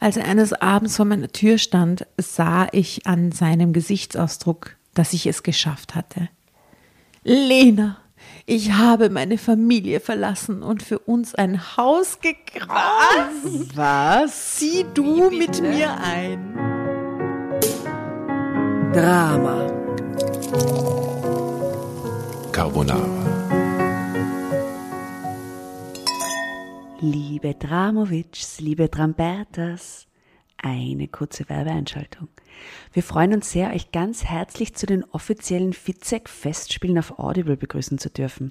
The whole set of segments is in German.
Als er eines Abends vor meiner Tür stand, sah ich an seinem Gesichtsausdruck, dass ich es geschafft hatte. Lena, ich habe meine Familie verlassen und für uns ein Haus gekauft. Was? Zieh du mit mir ein. Drama. Carbonara. Liebe Dramovics, liebe Trambertas, eine kurze Werbeeinschaltung. Wir freuen uns sehr, euch ganz herzlich zu den offiziellen Fitzek-Festspielen auf Audible begrüßen zu dürfen.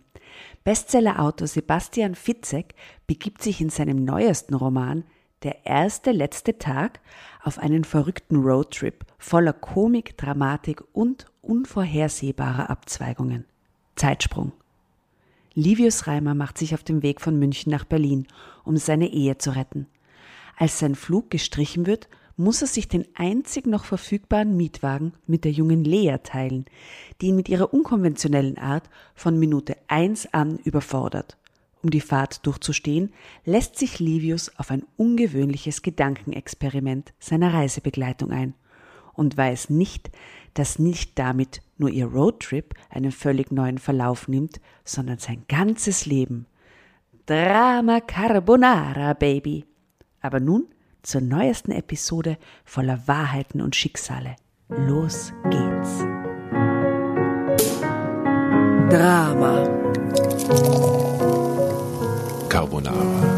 Bestsellerautor Sebastian Fitzek begibt sich in seinem neuesten Roman Der erste letzte Tag auf einen verrückten Roadtrip voller Komik, Dramatik und unvorhersehbarer Abzweigungen. Zeitsprung. Livius Reimer macht sich auf den Weg von München nach Berlin, um seine Ehe zu retten. Als sein Flug gestrichen wird, muss er sich den einzig noch verfügbaren Mietwagen mit der jungen Lea teilen, die ihn mit ihrer unkonventionellen Art von Minute eins an überfordert. Um die Fahrt durchzustehen, lässt sich Livius auf ein ungewöhnliches Gedankenexperiment seiner Reisebegleitung ein und weiß nicht, dass nicht damit nur ihr Roadtrip einen völlig neuen Verlauf nimmt, sondern sein ganzes Leben. Drama Carbonara, Baby. Aber nun zur neuesten Episode voller Wahrheiten und Schicksale. Los geht's. Drama. Carbonara.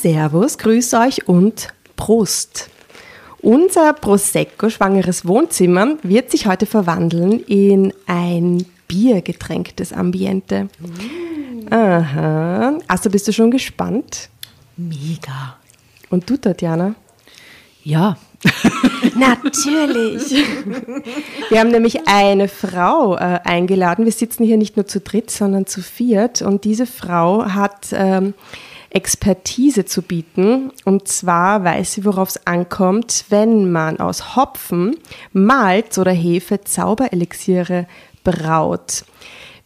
Servus, grüß euch und Prost. Unser Prosecco-schwangeres Wohnzimmer wird sich heute verwandeln in ein biergetränktes Ambiente. Aha. Also bist du schon gespannt? Mega. Und du, Tatjana? Ja. Natürlich. Wir haben nämlich eine Frau äh, eingeladen. Wir sitzen hier nicht nur zu dritt, sondern zu viert. Und diese Frau hat ähm, Expertise zu bieten. Und zwar weiß sie, worauf es ankommt, wenn man aus Hopfen, Malz oder Hefe Zauberelixiere braut.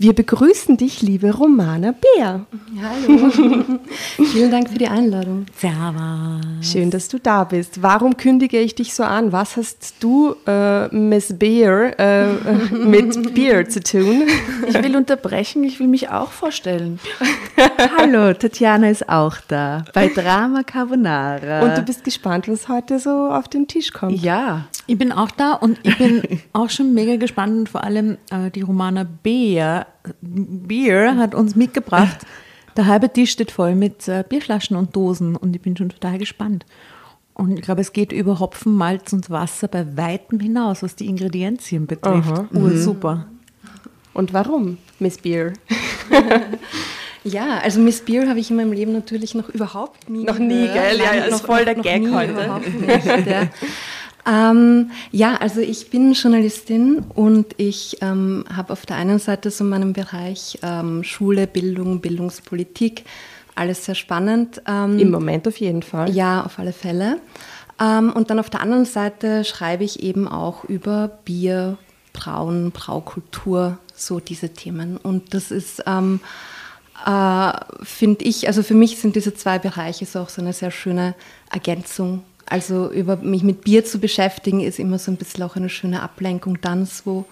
Wir begrüßen dich, liebe Romana Bär. Hallo. Vielen Dank für die Einladung. Servus. Schön, dass du da bist. Warum kündige ich dich so an? Was hast du, äh, Miss Beer, äh, mit Beer zu tun? Ich will unterbrechen, ich will mich auch vorstellen. Hallo, Tatjana ist auch da bei Drama Carbonara. Und du bist gespannt, was heute so auf den Tisch kommt. ja, Ich bin auch da und ich bin auch schon mega gespannt und vor allem äh, die Romana Beer, Beer hat uns mitgebracht. Der halbe Tisch steht voll mit äh, Bierflaschen und Dosen und ich bin schon total gespannt. Und ich glaube, es geht über Hopfen, Malz und Wasser bei weitem hinaus, was die Ingredienzien betrifft. Aha. Uh, super. Und warum, Miss Beer? Ja, also Miss Beer habe ich in meinem Leben natürlich noch überhaupt nie Noch nie, gehört. gell? Ja, Nein, ja, ist noch, voll der noch Gag nie, heute. Überhaupt nicht, ja. Ähm, ja, also ich bin Journalistin und ich ähm, habe auf der einen Seite so meinen Bereich ähm, Schule, Bildung, Bildungspolitik, alles sehr spannend. Ähm, Im Moment auf jeden Fall. Ja, auf alle Fälle. Ähm, und dann auf der anderen Seite schreibe ich eben auch über Bier, Brauen, Braukultur, so diese Themen. Und das ist, ähm, äh, finde ich, also für mich sind diese zwei Bereiche so auch so eine sehr schöne Ergänzung. Also über mich mit Bier zu beschäftigen, ist immer so ein bisschen auch eine schöne Ablenkung dann so.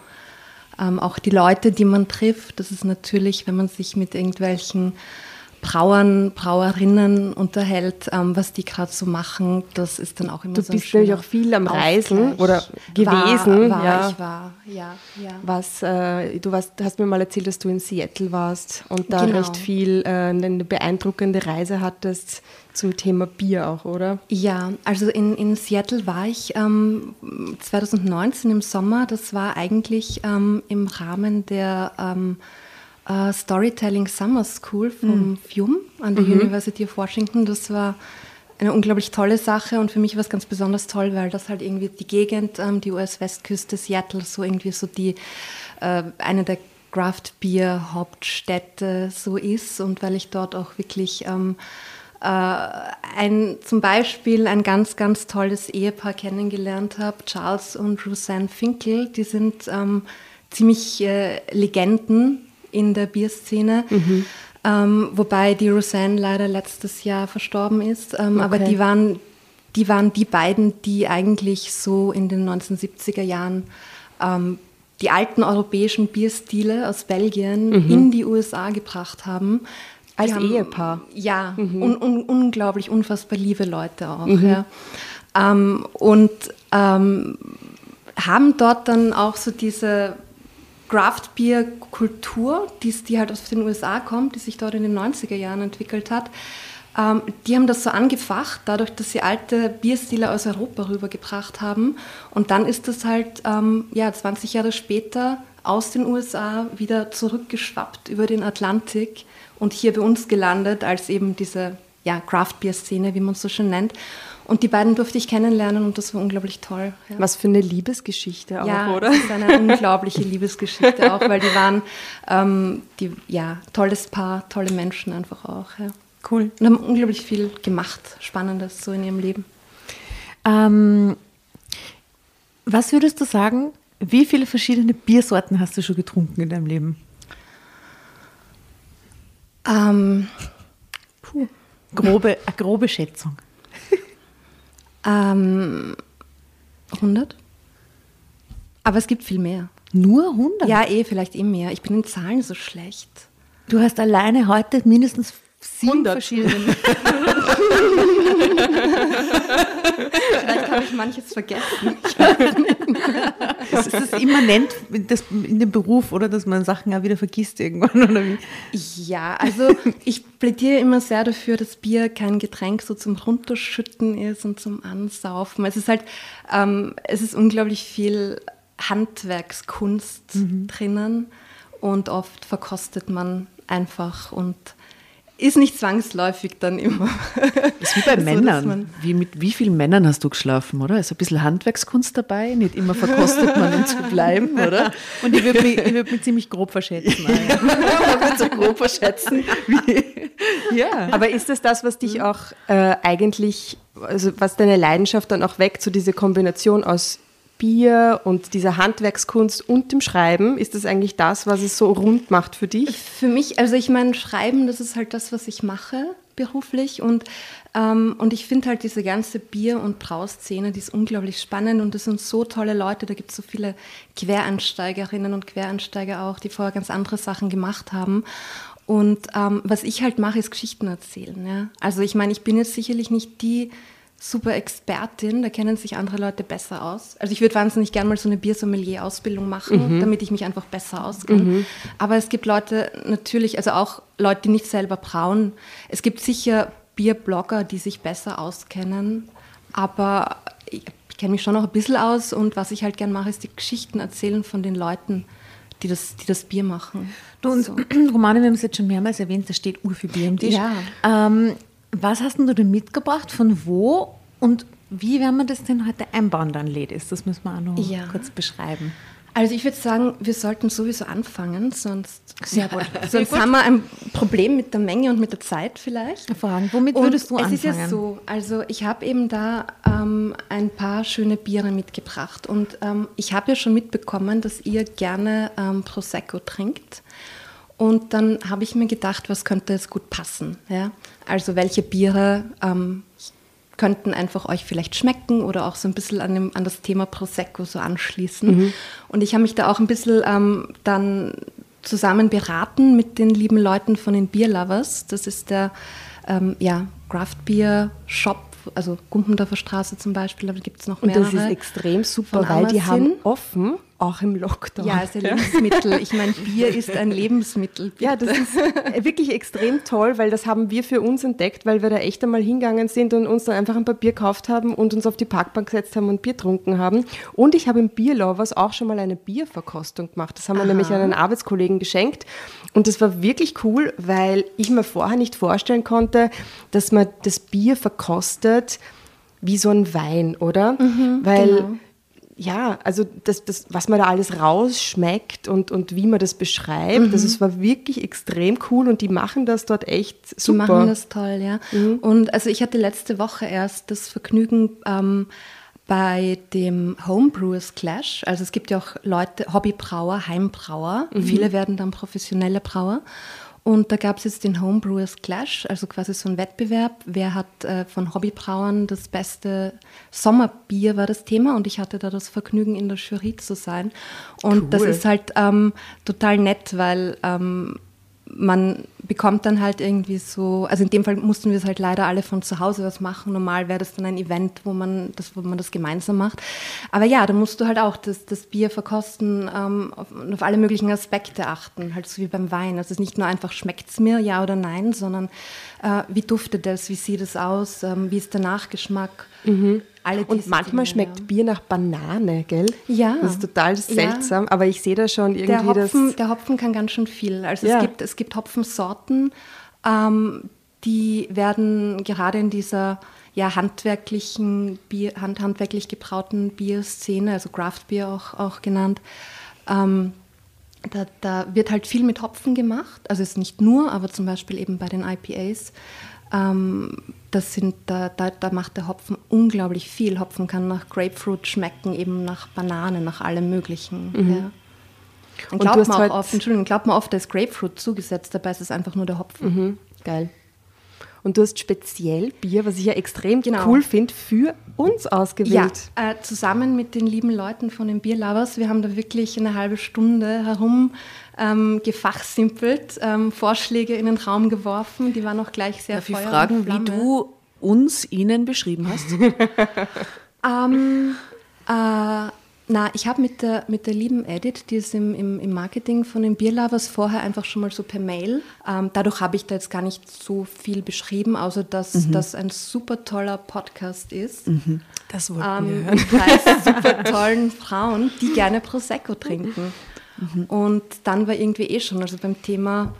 Ähm, auch die Leute, die man trifft, das ist natürlich, wenn man sich mit irgendwelchen Brauern, Brauerinnen unterhält, ähm, was die gerade so machen, das ist dann auch immer Du so ein bist nämlich schöner auch viel am Reisen Ausgleich. oder gewesen. War, war ja. ich war, ja, ja. Was, äh, du warst, hast mir mal erzählt, dass du in Seattle warst und da Genau. recht viel, äh, eine beeindruckende Reise hattest zum Thema Bier auch, oder? Ja, also in, in Seattle war ich ähm, 2019 im Sommer. Das war eigentlich ähm, im Rahmen der äh, Storytelling Summer School vom FIUM an der University of Washington. Das war eine unglaublich tolle Sache und für mich war es ganz besonders toll, weil das halt irgendwie die Gegend, ähm, die US-Westküste, Seattle, so irgendwie so die, äh, eine der Craft-Bier-Hauptstädte so ist und weil ich dort auch wirklich ähm, äh, ein, zum Beispiel ein ganz, ganz tolles Ehepaar kennengelernt habe, Charles und Roseanne Finkel. Die sind ähm, ziemlich äh, Legenden in der Bierszene. Ähm, wobei die Roseanne leider letztes Jahr verstorben ist. Ähm, Aber Okay. die waren, die waren die beiden, die eigentlich so in den 1970er Jahren ähm, die alten europäischen Bierstile aus Belgien in die USA gebracht haben. Als Ehepaar? Ja, un, un, unglaublich, unfassbar liebe Leute auch. Ja. Ähm, und ähm, haben dort dann auch so diese Craft Beer Kultur, die, die halt aus den USA kommt, die sich dort in den 90er Jahren entwickelt hat. Ähm, die haben das so angefacht, dadurch, dass sie alte Bierstile aus Europa rübergebracht haben. Und dann ist das halt ähm, ja, 20 Jahre später aus den USA wieder zurückgeschwappt über den Atlantik und hier bei uns gelandet als eben diese ja, Craft Beer Szene, wie man es so schön nennt. Und die beiden durfte ich kennenlernen und das war unglaublich toll. Ja. Was für eine Liebesgeschichte auch, Ja, oder? das ist eine unglaubliche Liebesgeschichte auch, weil die waren, ähm, die, ja, tolles Paar, tolle Menschen einfach auch. Ja. Cool. Und haben unglaublich viel gemacht, Spannendes so in ihrem Leben. Ähm, was würdest du sagen, wie viele verschiedene Biersorten hast du schon getrunken in deinem Leben? Ähm, Grobe, eine grobe Schätzung. Ähm, 100? Aber es gibt viel mehr. Nur 100? Ja, eh, vielleicht eh mehr. Ich bin in Zahlen so schlecht. Du hast alleine heute mindestens sieben 100. verschiedene. Vielleicht habe ich manches vergessen. Es ist das immanent das, in dem Beruf, oder dass man Sachen auch wieder vergisst irgendwann, oder wie? Ja, also ich plädiere immer sehr dafür, dass Bier kein Getränk so zum Runterschütten ist und zum Ansaufen. Es ist halt, ähm, es ist unglaublich viel Handwerkskunst drinnen und oft verkostet man einfach und ist nicht zwangsläufig dann immer. Das ist wie bei So, dass Männern. Wie, mit wie vielen Männern hast du geschlafen, oder? Ist ein bisschen Handwerkskunst dabei? Nicht immer verkostet man, um zu bleiben, oder? Und ich würde mich, ich würd mich ziemlich grob verschätzen. ja. Man wird so grob verschätzen. Ja. Aber ist es das, was dich auch äh, eigentlich, also was deine Leidenschaft dann auch weckt, so diese Kombination aus Bier und dieser Handwerkskunst und dem Schreiben? Ist das eigentlich das, was es so rund macht für dich? Für mich, also ich meine, Schreiben, das ist halt das, was ich mache beruflich und, ähm, und ich finde halt diese ganze Bier- und Brauszene, die ist unglaublich spannend und das sind so tolle Leute, da gibt es so viele Quereinsteigerinnen und Quereinsteiger auch, die vorher ganz andere Sachen gemacht haben und ähm, was ich halt mache, ist Geschichten erzählen. Ja? Also ich meine, ich bin jetzt sicherlich nicht die super Expertin, da kennen sich andere Leute besser aus. Also ich würde wahnsinnig gerne mal so eine Biersommelier-Ausbildung machen, mhm. damit ich mich einfach besser auskenne. Mhm. Aber es gibt Leute natürlich, also auch Leute, die nicht selber brauen. Es gibt sicher Bierblogger, die sich besser auskennen, aber ich, ich kenne mich schon noch ein bisschen aus und was ich halt gerne mache, ist die Geschichten erzählen von den Leuten, die das, die das Bier machen. Du und so. Romane, wir haben es jetzt schon mehrmals erwähnt, da steht Ur für Bier im Tisch. Ja. Ähm, was hast du denn mitgebracht? Von wo? Und wie werden wir das denn heute einbauen, dann, Ladies? Das müssen wir auch noch Ja. kurz beschreiben. Also ich würde sagen, wir sollten sowieso anfangen, sonst, sonst haben wir ein Problem mit der Menge und mit der Zeit vielleicht. Hervorragend. Womit Und würdest du es anfangen? ist ja so, also ich habe eben da ähm, ein paar schöne Biere mitgebracht und ähm, ich habe ja schon mitbekommen, dass ihr gerne ähm, Prosecco trinkt. Und dann habe ich mir gedacht, was könnte jetzt gut passen. Ja? Also welche Biere ähm, könnten einfach euch vielleicht schmecken oder auch so ein bisschen an, dem, an das Thema Prosecco so anschließen. Und ich habe mich da auch ein bisschen ähm, dann zusammen beraten mit den lieben Leuten von den Beer Lovers. Das ist der ähm, ja, Craft Beer Shop, also Gumpendorfer Straße zum Beispiel, aber da gibt es noch Und mehrere. das ist extrem super, weil die haben offen, auch im Lockdown. ja, ist ein Lebensmittel. Ich meine, Bier ist ein Lebensmittel. Ja, das ist wirklich extrem toll, weil das haben wir für uns entdeckt, weil wir da echt einmal hingegangen sind und uns dann einfach ein paar Bier gekauft haben und uns auf die Parkbank gesetzt haben und Bier getrunken haben. Und ich habe im Bierlovers auch schon mal eine Bierverkostung gemacht. Das haben wir nämlich an einen Arbeitskollegen geschenkt. Und das war wirklich cool, weil ich mir vorher nicht vorstellen konnte, dass man das Bier verkostet wie so ein Wein, oder? weil genau. Ja, also das, das, was man da alles rausschmeckt und, und wie man das beschreibt, das ist, war wirklich extrem cool und die machen das dort echt Die super. machen das toll, ja. Und also ich hatte letzte Woche erst das Vergnügen ähm, bei dem Homebrewers Clash. Also es gibt ja auch Leute, Hobbybrauer, Heimbrauer. Viele werden dann professionelle Brauer. Und da gab es jetzt den Homebrewers Clash, also quasi so ein Wettbewerb. Wer hat äh, von Hobbybrauern das beste Sommerbier war das Thema und ich hatte da das Vergnügen, in der Jury zu sein. Und das Cool. ist halt ähm, total nett, weil ähm, man bekommt dann halt irgendwie so, also in dem Fall mussten wir es halt leider alle von zu Hause was machen. Normal wäre das dann ein Event, wo man das, wo man das gemeinsam macht. Aber ja, da musst du halt auch das, das Bier verkosten ähm, auf, auf alle möglichen Aspekte achten, halt so wie beim Wein. Also es ist nicht nur einfach, schmeckt es mir, ja oder nein, sondern äh, wie duftet es, wie sieht es aus, ähm, wie ist der Nachgeschmack. Alle Und manchmal Dinge, schmeckt ja. Bier nach Banane, gell? Ja. Das ist total Ja. seltsam, aber ich sehe da schon irgendwie der Hopfen, das. der Hopfen kann ganz schön viel. Also Ja. es, gibt, es gibt Hopfensorten, ähm, die werden gerade in dieser ja, handwerklichen, Bier, hand, handwerklich gebrauten Bierszene, also Craft Beer auch, auch genannt, ähm, da, da wird halt viel mit Hopfen gemacht. Also es ist nicht nur, aber zum Beispiel eben bei den IPAs. Ähm, das sind, da, da, da macht der Hopfen unglaublich viel. Hopfen kann nach Grapefruit schmecken, eben nach Banane, nach allem Möglichen. Ja. Dann Mhm. Und du glaubt man auch oft, Entschuldigung, glaubt man oft, da ist Grapefruit zugesetzt, dabei ist es einfach nur der Hopfen. Mhm, geil. Und du hast speziell Bier, was ich ja extrem Genau. cool finde, für uns ausgewählt. Ja, äh, zusammen mit den lieben Leuten von den Beer Lovers. Wir haben da wirklich eine halbe Stunde herum ähm, gefachsimpelt, ähm, Vorschläge in den Raum geworfen. Die waren auch gleich sehr Darf ich Feuer und fragen, wie du uns ihnen beschrieben hast? Ähm, äh, na, ich habe mit der, mit der lieben Edith, die ist im, im, im Marketing von den Beer Lovers vorher einfach schon mal so per Mail. Ähm, dadurch habe ich da jetzt gar nicht so viel beschrieben, außer dass das ein super toller Podcast ist. Das wollten wir ähm, hören. mit drei super tollen Frauen, die gerne Prosecco trinken. Und dann war irgendwie eh schon, also beim Thema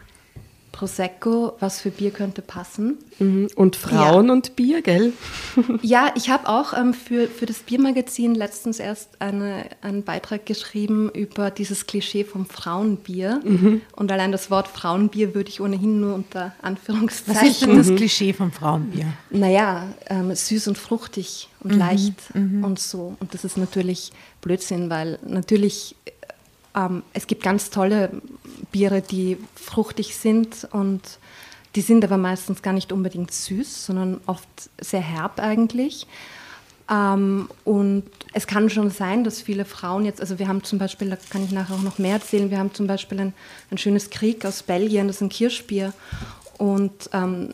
Prosecco, was für Bier könnte passen. Mhm. Und Frauen ja. und Bier, gell? ja, ich habe auch ähm, für, für das Biermagazin letztens erst eine, einen Beitrag geschrieben über dieses Klischee vom Frauenbier. Mhm. Und allein das Wort Frauenbier würde ich ohnehin nur unter Anführungszeichen. Was ist denn das Klischee vom Frauenbier? Naja, ähm, süß und fruchtig und mhm. leicht mhm. und so. Und das ist natürlich Blödsinn, weil natürlich ähm, es gibt ganz tolle Biere, die fruchtig sind und die sind aber meistens gar nicht unbedingt süß, sondern oft sehr herb eigentlich. Ähm, und es kann schon sein, dass viele Frauen jetzt, also wir haben zum Beispiel, da kann ich nachher auch noch mehr erzählen, wir haben zum Beispiel ein, ein schönes Krieg aus Belgien, das ist ein Kirschbier. Und ähm,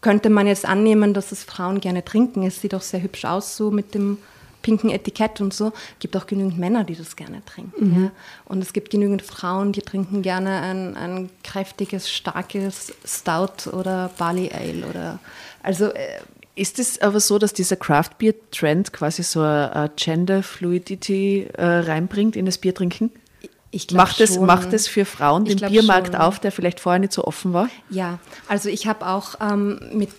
könnte man jetzt annehmen, dass es Frauen gerne trinken. Es sieht auch sehr hübsch aus, so mit dem pinken Etikett und so. Es gibt auch genügend Männer, die das gerne trinken. Mhm. Ja. Und es gibt genügend Frauen, die trinken gerne ein, ein kräftiges, starkes Stout oder Barley Ale oder also äh, ist es aber so, dass dieser Craft Beer Trend quasi so eine Gender Fluidity äh, reinbringt in das Biertrinken? Ich macht, es, macht es für Frauen den Biermarkt schon. auf, der vielleicht vorher nicht so offen war? Ja, also ich habe auch ähm, mit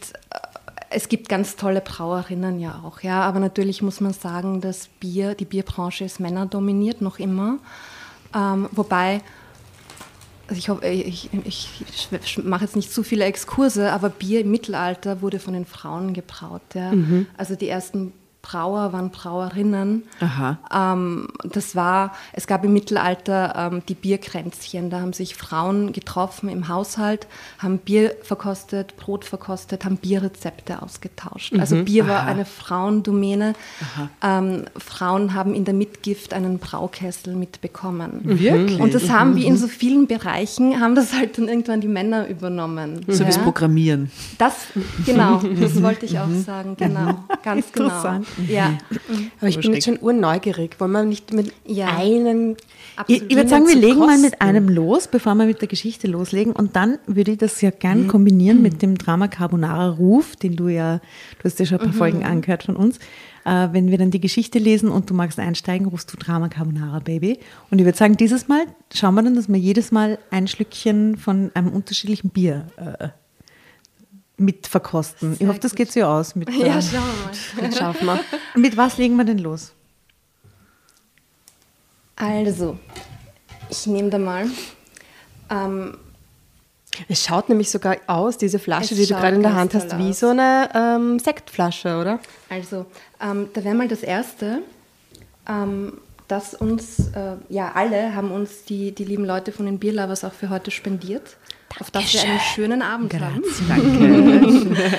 es gibt ganz tolle Brauerinnen ja auch, ja, aber natürlich muss man sagen, dass Bier, die Bierbranche ist männerdominiert noch immer. Ähm, wobei, also ich, hoffe, ich, ich, ich mache jetzt nicht zu viele Exkurse, aber Bier im Mittelalter wurde von den Frauen gebraut. Ja. Mhm. Also die ersten Brauer waren Brauerinnen. Ähm, das war, es gab im Mittelalter ähm, die Bierkränzchen. Da haben sich Frauen getroffen im Haushalt, haben Bier verkostet, Brot verkostet, haben Bierrezepte ausgetauscht. Also mhm. Also Bier Aha. war eine Frauendomäne. Ähm, Frauen haben in der Mitgift einen Braukessel mitbekommen. Wirklich? Und das haben mhm. wie in so vielen Bereichen, haben das halt dann irgendwann die Männer übernommen. So ja? wie das Programmieren. Das, genau, das wollte ich auch mhm. sagen, genau, ganz genau. Ja. Mhm. Aber ich bin jetzt schon urneugierig. Wollen wir nicht mit ja. einem ich, ich würde sagen, wir legen kosten. mal mit einem los, bevor wir mit der Geschichte loslegen. Und dann würde ich das ja gern mhm. kombinieren mit dem Drama Carbonara Ruf, den du ja, du hast ja schon ein paar mhm. Folgen angehört von uns. Äh, wenn wir dann die Geschichte lesen und du magst einsteigen, rufst du Drama Carbonara Baby. Und ich würde sagen, dieses Mal schauen wir dann, dass wir jedes Mal ein Schlückchen von einem unterschiedlichen Bier äh, mit verkosten. Sehr ich hoffe, das geht so aus. Mit, ja, schauen wir mal. Schaffen wir. Mit was legen wir denn los? Also, ich nehme da mal. Ähm, es schaut nämlich sogar aus, diese Flasche, die du gerade in der Hand hast, wie aus. so eine ähm, Sektflasche, oder? Also, ähm, da wäre mal das Erste, ähm, dass uns, äh, ja, alle haben uns die, die lieben Leute von den Bierlovers auch für heute spendiert auf dass wir einen schönen Abend Grazie, haben. Danke.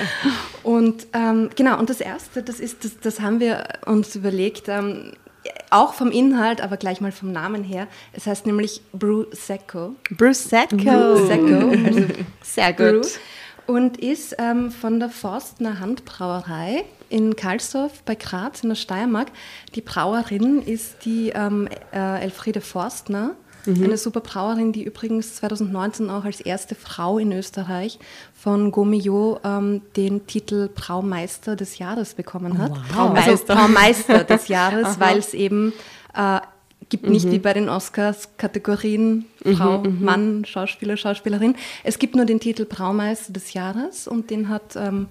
und ähm, genau, und das Erste, das ist, das, das haben wir uns überlegt, ähm, auch vom Inhalt, aber gleich mal vom Namen her. Es heißt nämlich Brew Secco. Brew Secco. Brew Secco, also sehr gut. Und ist ähm, von der Forstner Handbrauerei in Karlsdorf bei Graz in der Steiermark. Die Brauerin ist die ähm, äh, Elfriede Forstner Mhm. Eine super Brauerin, die übrigens 2019 auch als erste Frau in Österreich von Gomio ähm, den Titel Braumeister des Jahres bekommen hat. Wow. Braumeister. Also Braumeister des Jahres, weil es eben äh, gibt nicht mhm. wie bei den Oscars Kategorien Frau, mhm, mhm, Mann, Schauspieler, Schauspielerin. Es gibt nur den Titel Braumeister des Jahres und den hat ähm,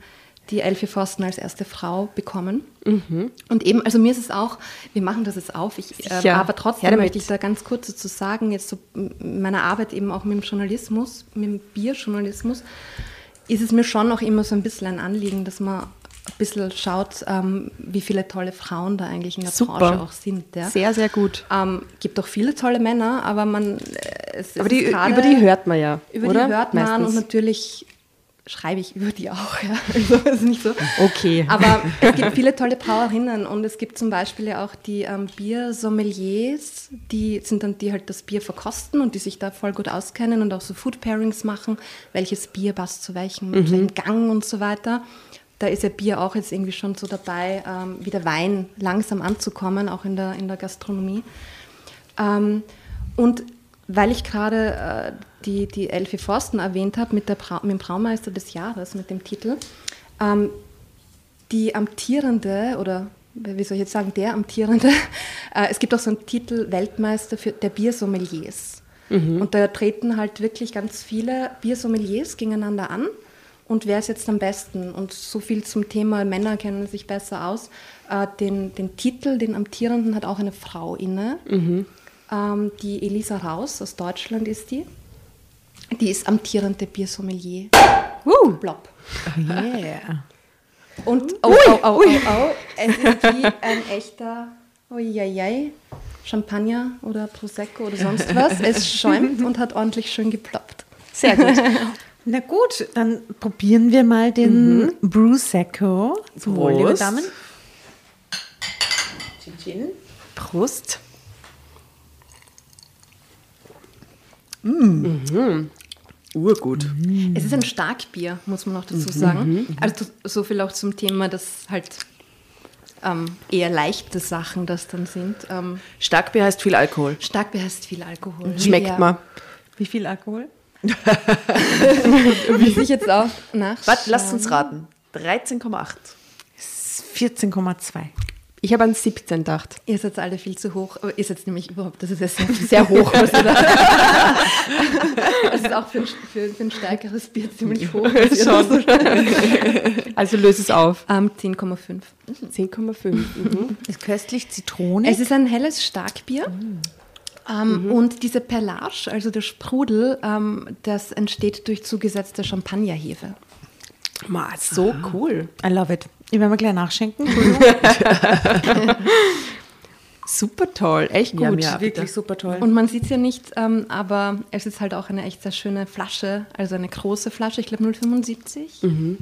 die Elfie Forsten als erste Frau bekommen. Mhm. Und eben, also mir ist es auch, wir machen das jetzt auf, ich, äh, aber trotzdem möchte ich da ganz kurz dazu sagen, jetzt so meiner Arbeit eben auch mit dem Journalismus, mit dem Bierjournalismus, ist es mir schon auch immer so ein bisschen ein Anliegen, dass man ein bisschen schaut, ähm, wie viele tolle Frauen da eigentlich in der Super. Branche auch sind. Ja? Sehr, sehr gut. Ähm, gibt auch viele tolle Männer, aber man. Äh, aber die, grade, über die hört man ja. Über oder? die hört man Meistens. und natürlich schreibe ich über die auch. Ja. Also ist nicht so. Okay. Aber es gibt viele tolle Brauerinnen und es gibt zum Beispiel ja auch die ähm, Biersommeliers, die sind dann die halt das Bier verkosten und die sich da voll gut auskennen und auch so Food Pairings machen, welches Bier passt zu welchem, mhm. welchem Gang und so weiter. Da ist ja Bier auch jetzt irgendwie schon so dabei, ähm, wie der Wein langsam anzukommen, auch in der, in der Gastronomie. Ähm, und weil ich gerade äh, die, die Elfie Forsten erwähnt habe mit, mit dem Braumeister des Jahres, mit dem Titel, ähm, die amtierende oder wie soll ich jetzt sagen, der amtierende, äh, es gibt auch so einen Titel Weltmeister für der Biersommeliers. Und da treten halt wirklich ganz viele Biersommeliers gegeneinander an. Und wer ist jetzt am besten? Und so viel zum Thema Männer kennen sich besser aus. Äh, den, den Titel, den amtierenden, hat auch eine Frau inne. Ähm, die Elisa Raus aus Deutschland ist die. Die ist amtierende Biersommelier. Uh. Blob. Yeah. Und oh, oh, oh, oh, oh, es ist wie ein echter Uiuiui, Champagner oder Prosecco oder sonst was. Es schäumt und hat ordentlich schön geploppt. Sehr gut. Na gut, dann probieren wir mal den Prosecco. Zum Wohl, liebe. Damen. Chin, chin. Prost. Urgut. Es ist ein Starkbier, muss man auch dazu sagen. Also so viel auch zum Thema, dass halt ähm, eher leichte Sachen das dann sind. Ähm, Starkbier heißt viel Alkohol. Starkbier heißt viel Alkohol. Schmeckt ja. mal. Wie viel Alkohol? Muss ich jetzt auch nach. Warte, lasst uns raten. 13,8. 14,2. Ich habe an 17 gedacht. Ihr seid alle viel zu hoch. Aber ihr seid nämlich überhaupt, das ist ja sehr, sehr hoch. Was ihr da das ist auch für ein, für, für ein stärkeres Bier ziemlich hoch. so- Also löse es auf. Ähm, 10,5. 10,5. Mhm. Ist köstlich Zitrone. Es ist ein helles Starkbier. Ähm, Und diese Perlage, also der Sprudel, ähm, das entsteht durch zugesetzte Champagnerhefe. Ma, so cool. I love it. Ich werde mal gleich nachschenken. Super toll. Echt Ja, gut. mir- Wirklich super toll. Und man sieht es ja nicht, ähm, aber es ist halt auch eine echt sehr schöne Flasche, also eine große Flasche, ich glaube 0,75.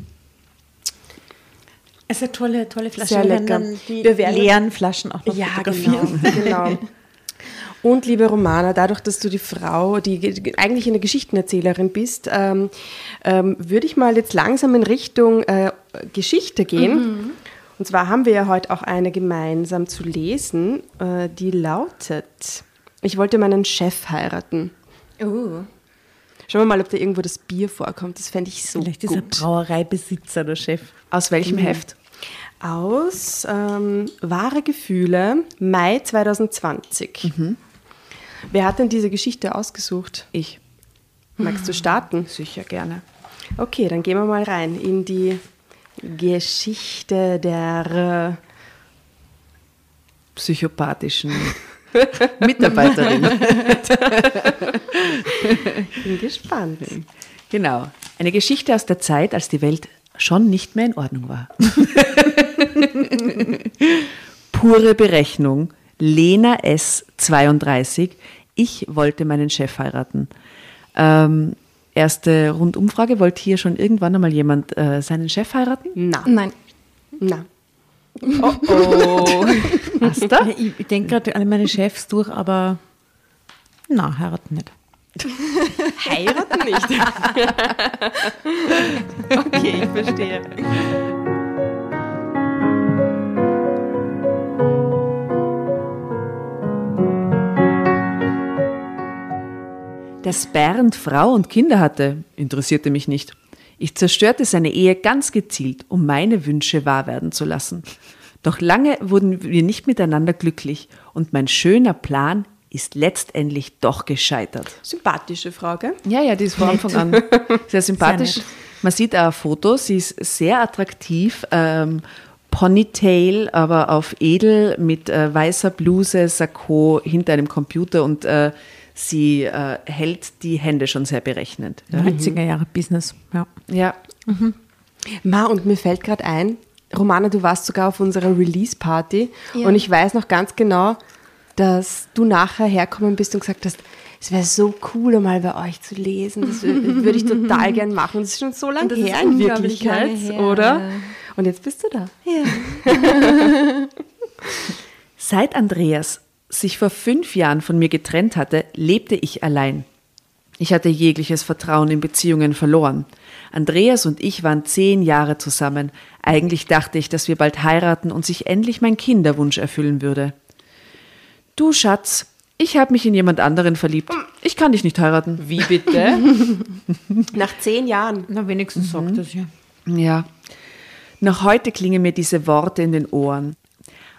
Es ist eine tolle, tolle Flasche. Sehr Wir werden lecker. Wir werden- leeren Flaschen auch noch Ja, fotografieren. genau. genau. Und liebe Romana, dadurch, dass du die Frau, die ge- eigentlich eine Geschichtenerzählerin bist, ähm, ähm, würde ich mal jetzt langsam in Richtung äh, Geschichte gehen. Und zwar haben wir ja heute auch eine gemeinsam zu lesen, äh, die lautet, ich wollte meinen Chef heiraten. Oh. Schauen wir mal, ob da irgendwo das Bier vorkommt. Das fände ich so Vielleicht ist er gut. Brauereibesitzer der Chef. Aus welchem Heft? Aus ähm, Wahre Gefühle, Mai 2020. Wer hat denn diese Geschichte ausgesucht? Ich. Magst du starten? Sicher gerne. Okay, dann gehen wir mal rein in die Geschichte der Psychopathischen Mitarbeiterin. äh, bin gespannt. Genau. Eine Geschichte aus der Zeit, als die Welt schon nicht mehr in Ordnung war. Pure Berechnung. Lena S. 32. Ich wollte meinen Chef heiraten. Ähm, erste Rundumfrage. Wollte hier schon irgendwann einmal jemand äh, seinen Chef heiraten? Na, Nein, na. Oh. Hast du? Ich denke gerade alle meine Chefs durch, aber na, heiraten nicht. Heiraten nicht. okay, ich verstehe. Dass Bernd Frau und Kinder hatte, interessierte mich nicht. Ich zerstörte seine Ehe ganz gezielt, um meine Wünsche wahr werden zu lassen. Doch lange wurden wir nicht miteinander glücklich und mein schöner Plan ist letztendlich doch gescheitert. Sympathische Frage. Ja, ja, die ist von Anfang an sehr sympathisch. nett. Man sieht auch Fotos, sie ist sehr attraktiv. Ähm, Ponytail, aber auf edel mit äh, weißer Bluse, Sakko hinter einem Computer und äh, sie äh, hält die Hände schon sehr berechnend. Ja. 90er Jahre Business. Ja. ja. Ma, und mir fällt gerade ein, Romana, du warst sogar auf unserer Release-Party Ja. und ich weiß noch ganz genau, dass du nachher herkommen bist und gesagt hast, es wäre so cool, mal bei euch zu lesen. Das wür- würde ich total gern machen. Und das ist schon so lange her in Wirklichkeit, her. oder? Und jetzt bist du da. Seit Andreas sich vor fünf Jahren von mir getrennt hatte, lebte ich allein. Ich hatte jegliches Vertrauen in Beziehungen verloren. Andreas und ich waren zehn Jahre zusammen. Eigentlich dachte ich, dass wir bald heiraten und sich endlich mein Kinderwunsch erfüllen würde. Du Schatz, ich habe mich in jemand anderen verliebt. Ich kann dich nicht heiraten. Wie bitte? Nach zehn Jahren. Na, wenigstens sagt das ja. Ja. Noch heute klingen mir diese Worte in den Ohren.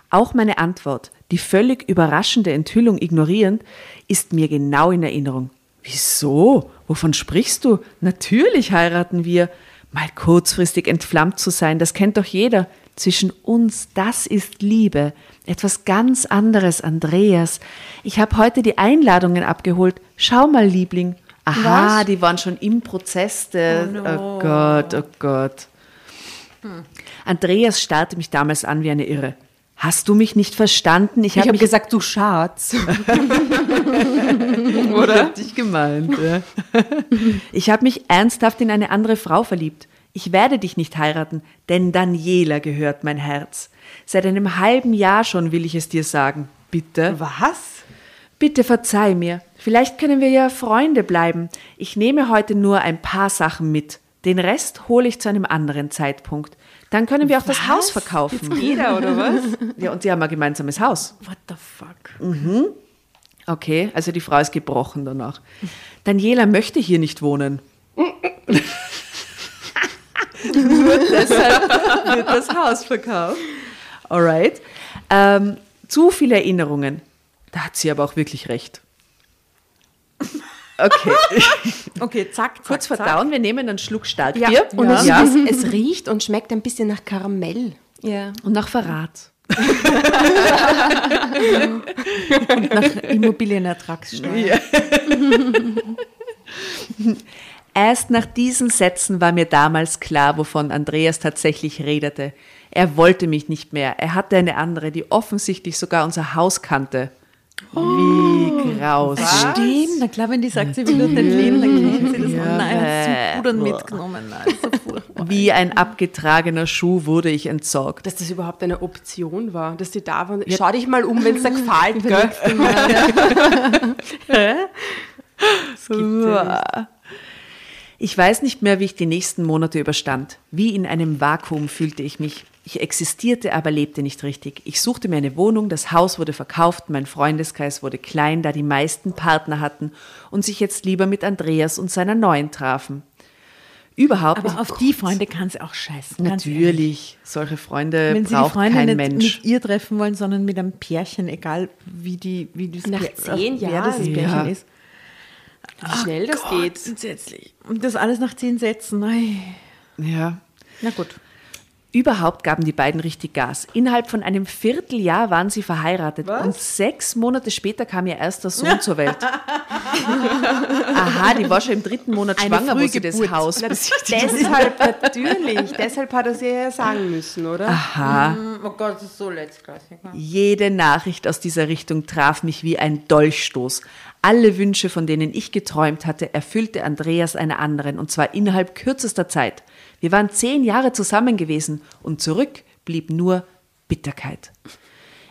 Auch meine Antwort, die völlig überraschende Enthüllung ignorierend, ist mir genau in Erinnerung. Wieso? Wovon sprichst du? Natürlich heiraten wir. Mal kurzfristig entflammt zu sein, das kennt doch jeder. Zwischen uns, das ist Liebe. Etwas ganz anderes, Andreas. Ich habe heute die Einladungen abgeholt. Schau mal, Liebling. Aha, Was? die waren schon im Prozess. Des, oh, Gott, oh Gott. Andreas starrte mich damals an wie eine Irre. Hast du mich nicht verstanden? Ich Ich habe mich gesagt, du Schatz. Oder? Dich gemeint. Ja. Ich habe mich ernsthaft in eine andere Frau verliebt. Ich werde dich nicht heiraten, denn Daniela gehört mein Herz. Seit einem halben Jahr schon will ich es dir sagen. Bitte? Was? Bitte verzeih mir. Vielleicht können wir ja Freunde bleiben. Ich nehme heute nur ein paar Sachen mit. Den Rest hole ich zu einem anderen Zeitpunkt. Dann können wir auch das Haus verkaufen. Jeder, oder was? Ja, und sie haben ein gemeinsames Haus. What the fuck? Okay, also die Frau ist gebrochen danach. Daniela möchte hier nicht wohnen. Nur deshalb wird das Haus verkauft. Alright. Ähm, zu viele Erinnerungen. Da hat sie aber auch wirklich recht. Okay, Okay, zack, kurz zack, verdauen. Wir nehmen einen Schluck Starkbier. Ja, und es, ja. es, es riecht und schmeckt ein bisschen nach Karamell. Ja. Und nach Verrat. Und nach Immobilienertragssteuer. Erst nach diesen Sätzen war mir damals klar, wovon Andreas tatsächlich redete. Er wollte mich nicht mehr. Er hatte eine andere, die offensichtlich sogar unser Haus kannte. Wie grausig. Stimmt, na klar, wenn die sagt, sie will dort nicht leben, dann kennt sie das. Ja. Nein, hat zum Pudern mitgenommen. Nein, so furchtbar. Wie ein abgetragener Schuh wurde ich entsorgt. Dass das überhaupt eine Option war, dass die da waren. Schau dich mal um, wenn es dir gefällt, gell? Ich weiß nicht mehr, wie ich die nächsten Monate überstand. Wie in einem Vakuum fühlte ich mich. Ich existierte, aber lebte nicht richtig. Ich suchte mir eine Wohnung, das Haus wurde verkauft, mein Freundeskreis wurde klein, da die meisten Partner hatten und sich jetzt lieber mit Andreas und seiner neuen trafen. Überhaupt Aber auf die Freunde kann sie auch scheißen. Natürlich, solche Freunde Wenn sie die braucht Freunde kein nicht Mensch. mit ihr treffen wollen, sondern mit einem Pärchen, egal wie die wie das Nach Pär- zehn wer das Jahren. Pärchen Ja. ist. Wie schnell das Gott, geht. Entsetzlich. Und das alles nach zehn Sätzen. Ei. Ja. Na gut. Überhaupt gaben die beiden richtig Gas. Innerhalb von einem Vierteljahr waren sie verheiratet und sechs Monate später kam ihr erster Sohn zur Welt. Aha, die war schon im dritten Monat Eine schwanger, wo sie das. Haus besichtigt Deshalb natürlich. Deshalb hat er sie ja sagen müssen, oder? Aha. Oh Gott, das ist so letztklassig. Jede Nachricht aus dieser Richtung traf mich wie ein Dolchstoß. Alle Wünsche, von denen ich geträumt hatte, erfüllte Andreas einer anderen, und zwar innerhalb kürzester Zeit. Wir waren zehn Jahre zusammen gewesen, und zurück blieb nur Bitterkeit.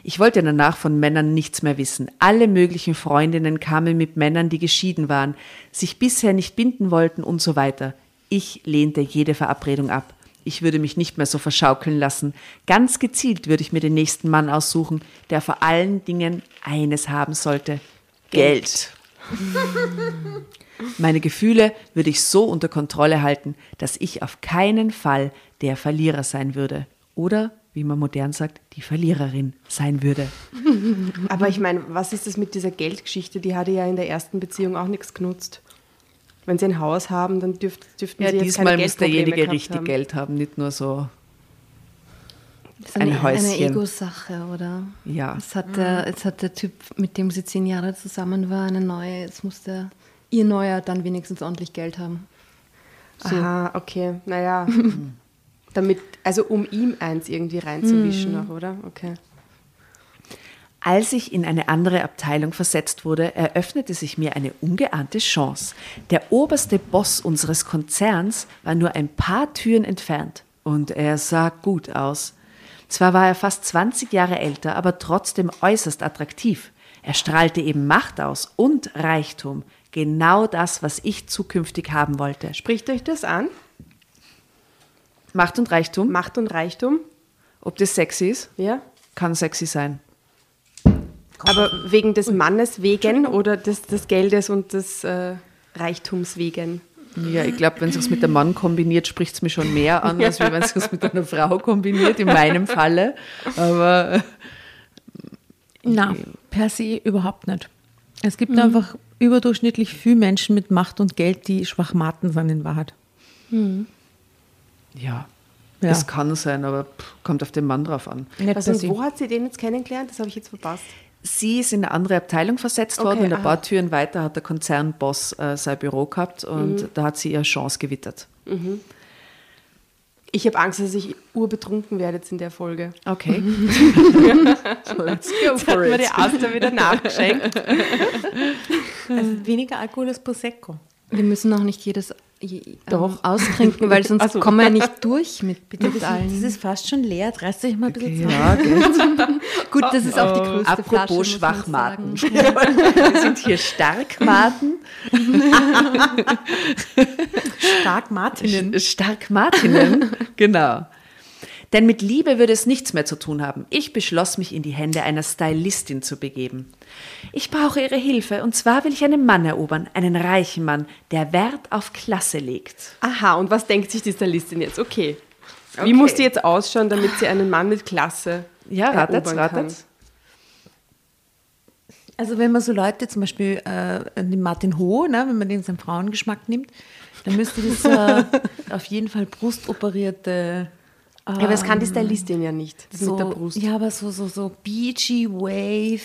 Ich wollte danach von Männern nichts mehr wissen. Alle möglichen Freundinnen kamen mit Männern, die geschieden waren, sich bisher nicht binden wollten und so weiter. Ich lehnte jede Verabredung ab. Ich würde mich nicht mehr so verschaukeln lassen. Ganz gezielt würde ich mir den nächsten Mann aussuchen, der vor allen Dingen eines haben sollte. Geld. Meine Gefühle würde ich so unter Kontrolle halten, dass ich auf keinen Fall der Verlierer sein würde. Oder, wie man modern sagt, die Verliererin sein würde. Aber ich meine, was ist das mit dieser Geldgeschichte? Die hatte ja in der ersten Beziehung auch nichts genutzt. Wenn sie ein Haus haben, dann dürft, dürften Ja, sie jetzt diesmal keine muss derjenige richtig haben. Geld haben, nicht nur so. Das ist Ein eine, eine Häuschen. Ego-Sache, oder? Ja. Jetzt hat, der, jetzt hat der Typ, mit dem sie zehn Jahre zusammen war, eine neue, jetzt muss der, ihr Neuer dann wenigstens ordentlich Geld haben. Aha, okay, naja. Damit, also um ihm eins irgendwie reinzuwischen auch, oder? Okay. Als ich in eine andere Abteilung versetzt wurde, eröffnete sich mir eine ungeahnte Chance. Der oberste Boss unseres Konzerns war nur ein paar Türen entfernt und er sah gut aus. Zwar war er fast 20 Jahre älter, aber trotzdem äußerst attraktiv. Er strahlte eben Macht aus und Reichtum, genau das, was ich zukünftig haben wollte. Spricht euch das an? Macht und Reichtum, Macht und Reichtum? ob das sexy ist, Ja. kann sexy sein. Aber wegen des Mannes wegen oder des, des Geldes und des äh, Reichtums wegen? Ja, ich glaube, wenn es mit dem Mann kombiniert, spricht es mir schon mehr an, als wenn es mit einer Frau kombiniert, in meinem Falle. Aber äh, Na, per se überhaupt nicht. Es gibt einfach überdurchschnittlich viele Menschen mit Macht und Geld, die Schwachmaten sind in Wahrheit. Ja, Ja. das kann sein, aber pff, kommt auf den Mann drauf an. Also, wo hat sie den jetzt kennengelernt? Das habe ich jetzt verpasst. Sie ist in eine andere Abteilung versetzt Okay, worden und ein aha. paar Türen weiter hat der Konzernboss äh, sein Büro gehabt und da hat sie ihre Chance gewittert. Ich habe Angst, dass ich urbetrunken werde jetzt in der Folge. Okay. Let's go Jetzt hat mir die Asta wieder nachgeschenkt. Also weniger Alkohol als Prosecco. Wir müssen auch nicht jedes Doch. ähm, austrinken, weil sonst Ach so. kommen wir ja nicht durch mit, mit Das allen. ist fast schon leer. Reißt euch mal ein bisschen zusammen. Ja. Gut, das ist auch die größte Flasche, Apropos man Schwachmaten. Wir sind hier Starkmaten. Stark Martinen. Starkmatinnen. genau. Denn mit Liebe würde es nichts mehr zu tun haben. Ich beschloss mich in die Hände einer Stylistin zu begeben. Ich brauche ihre Hilfe und zwar will ich einen Mann erobern, einen reichen Mann, der Wert auf Klasse legt. Aha, und was denkt sich die Stylistin jetzt? Okay. Wie Okay. muss die jetzt ausschauen, damit sie einen Mann mit Klasse Ja, ratet, erobern kann? ratet. Also wenn man so Leute, zum Beispiel äh, den Martin Ho, ne, wenn man den seinen Frauengeschmack nimmt, dann müsste das äh, auf jeden Fall brustoperierte Ja, aber das kann die Stylistin ja nicht. Das so, mit der Brust. Ja, aber so, so, so beachy Wave.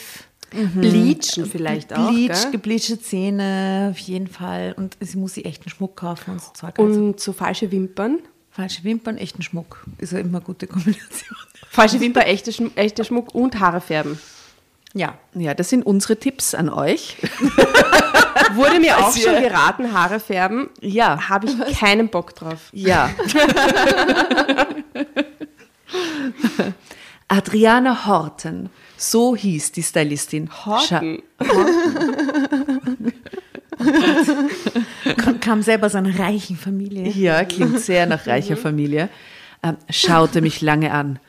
Bleachen vielleicht auch. Bleach, gebleachte Zähne, auf jeden Fall. Und sie muss sich echten Schmuck kaufen und so Zeug. Also Und so falsche Wimpern. falsche Wimpern, echten Schmuck. Ist ja immer eine gute Kombination. Falsche Wimpern, echter Schmuck und Haare färben. Ja. Ja, das sind unsere Tipps an euch. Wurde mir auch schon geraten, Haare färben. Ja, Habe ich keinen Bock drauf. ja. Adriana Horten, so hieß die Stylistin. Horten. Kam, kam selber aus einer reichen Familie. Ja, klingt sehr nach reicher Familie. Ähm, schaute mich lange an.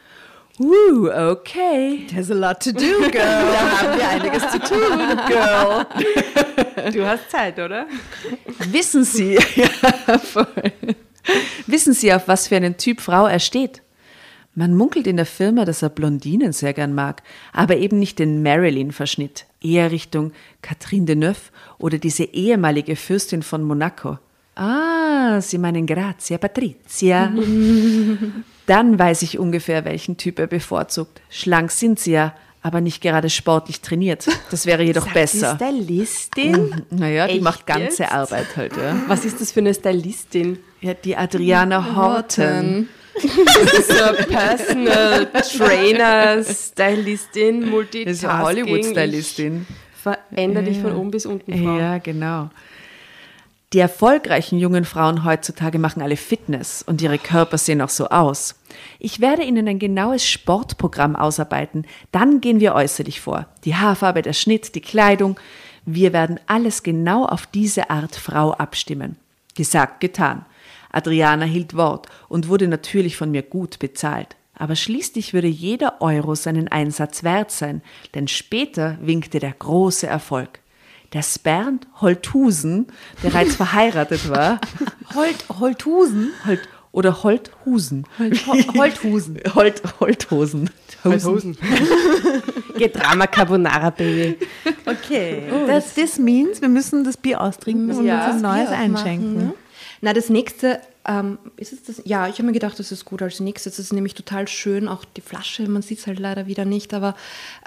Uh, okay. There's a lot to do, girl. Da haben wir einiges zu tun, Girl. Du hast Zeit, oder? Wissen Sie, ja, voll. Wissen Sie, auf was für einen Typ Frau er steht? Man munkelt in der Firma, dass er Blondinen sehr gern mag, aber eben nicht den Marilyn-Verschnitt, eher Richtung Catherine Deneuve oder diese ehemalige Fürstin von Monaco. Ah, Sie meinen Grazia Patrizia. Dann weiß ich ungefähr, welchen Typ er bevorzugt. Schlank sind Sie ja, aber nicht gerade sportlich trainiert. Das wäre jedoch Sagt besser. Die Stylistin? Naja, die Echt macht ganze jetzt? Arbeit halt, ja. Was ist das für eine Stylistin? Ja, die Adriana Horten. So Personal Trainer, Stylistin, Das Multitasking. ist eine Hollywood-Stylistin. Ich Veränder dich von oben bis unten, Frau. Ja, genau. Die erfolgreichen jungen Frauen heutzutage machen alle Fitness und ihre Körper sehen auch so aus. Ich werde Ihnen ein genaues Sportprogramm ausarbeiten. Dann gehen wir äußerlich vor. Die Haarfarbe, der Schnitt, die Kleidung. Wir werden alles genau auf diese Art Frau abstimmen. Gesagt, getan. Adriana hielt Wort und wurde natürlich von mir gut bezahlt. Aber schließlich würde jeder Euro seinen Einsatz wert sein, denn später winkte der große Erfolg. Dass Bernd Holthusen bereits verheiratet war, Holt, Holthusen. Holt, oder Holthusen. Hol- Holthusen. Holt, Holthosen. Hosen. Geht Drama Carbonara, Baby. Okay. Das, das means, wir müssen das Bier austrinken und Ja, uns ein neues einschenken. ne? Na, das nächste, ähm, ist es das? Ja, ich habe mir gedacht, das ist gut als nächstes. Das ist nämlich total schön, auch die Flasche, man sieht es halt leider wieder nicht, aber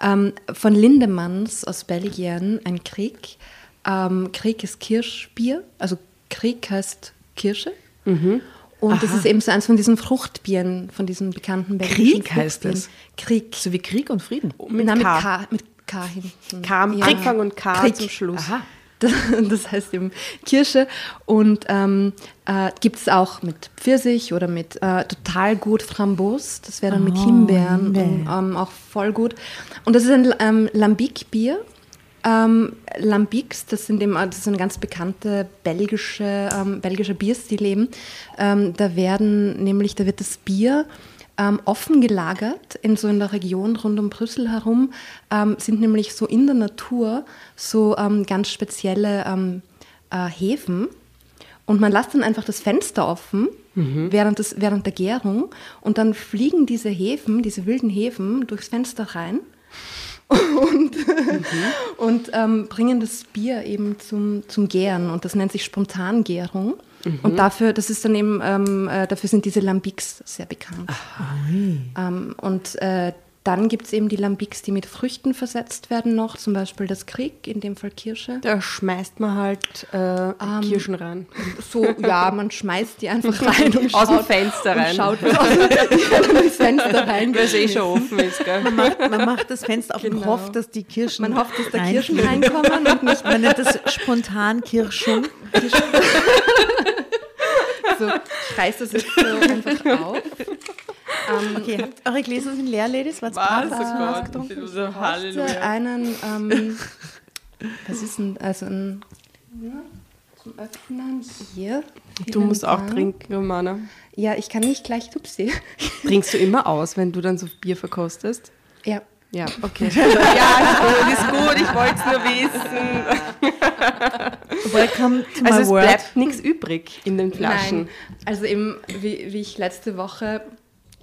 ähm, von Lindemanns aus Belgien, ein Krieg. Ähm, Krieg ist Kirschbier, also Krieg heißt Kirsche. Und das ist eben so eins von diesen Fruchtbieren, von diesen bekannten belgischen Krieg heißt es? Krieg. So wie Krieg und Frieden. Mit Na, mit K. K. Mit K hinten. K am Ja. Anfang und K Krieg. zum Schluss. Aha. Das, das heißt eben Kirsche und ähm, äh, gibt es auch mit Pfirsich oder mit äh, total gut Framboos. Das wäre dann mit Himbeeren und, ähm, auch voll gut. Und das ist ein ähm, Lambic-Bier. Ähm, Lambics, das sind eben, das ist eine ganz bekannte belgische, ähm, belgische Bierstil eben. Ähm, da werden nämlich, da wird das Bier ähm, offen gelagert in so in der Region rund um Brüssel herum, ähm, sind nämlich so in der Natur so ähm, ganz spezielle ähm, äh, Hefen. Und man lässt dann einfach das Fenster offen während, des, während der Gärung und dann fliegen diese Hefen, diese wilden Hefen durchs Fenster rein. und, und ähm, bringen das Bier eben zum, zum Gären und das nennt sich Spontangärung. Und dafür, das ist dann eben, ähm, äh, dafür sind diese Lambics sehr bekannt. Ähm, und äh, dann gibt es eben die Lambics, die mit Früchten versetzt werden noch, zum Beispiel das Krieg, in dem Fall Kirsche. Da schmeißt man halt äh, Kirschen rein. So, ja, man schmeißt die einfach rein und Aus dem schaut, Fenster und rein. schaut aus dem Fenster rein. Weil es eh schon offen ist, gell? Man macht, man macht das Fenster auf und Genau. hofft, dass die Kirschen. Man hofft, dass da rein- Kirschen reinkommen und nicht Man nennt das spontan Kirschung. So, ich reiß das jetzt so einfach auf. Ähm, Okay, habt eure Gläser sind leer, Ladies? Du was getrunken? So, Heute einen, ähm, was ist denn, also ein, ja, zum Öffnen hier. Du musst auch Dank. trinken, Romana. Ja, ich kann nicht gleich Tupsi. Trinkst du immer aus, wenn du dann so Bier verkostest? Ja. Ja, okay. ja, ist gut, ist gut. Ich wollte es nur wissen. Welcome to my Also es world. bleibt nichts übrig in den Flaschen. Nein, also eben, wie, wie ich letzte Woche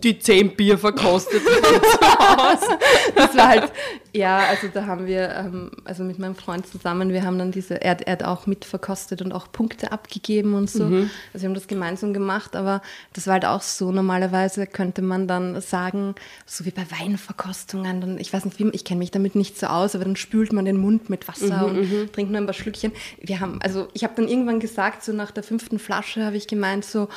Die zehn Bier verkostet. das war halt, ja, also da haben wir, ähm, also mit meinem Freund zusammen, wir haben dann diese, er, hat- er hat auch mitverkostet und auch Punkte abgegeben und so. Also wir haben das gemeinsam gemacht, aber das war halt auch so, normalerweise könnte man dann sagen, so wie bei Weinverkostungen, dann, ich weiß nicht, wie, ich kenne mich damit nicht so aus, aber dann spült man den Mund mit Wasser und trinkt nur ein paar Schlückchen. Wir haben, also ich habe dann irgendwann gesagt, so nach der fünften Flasche habe ich gemeint, so,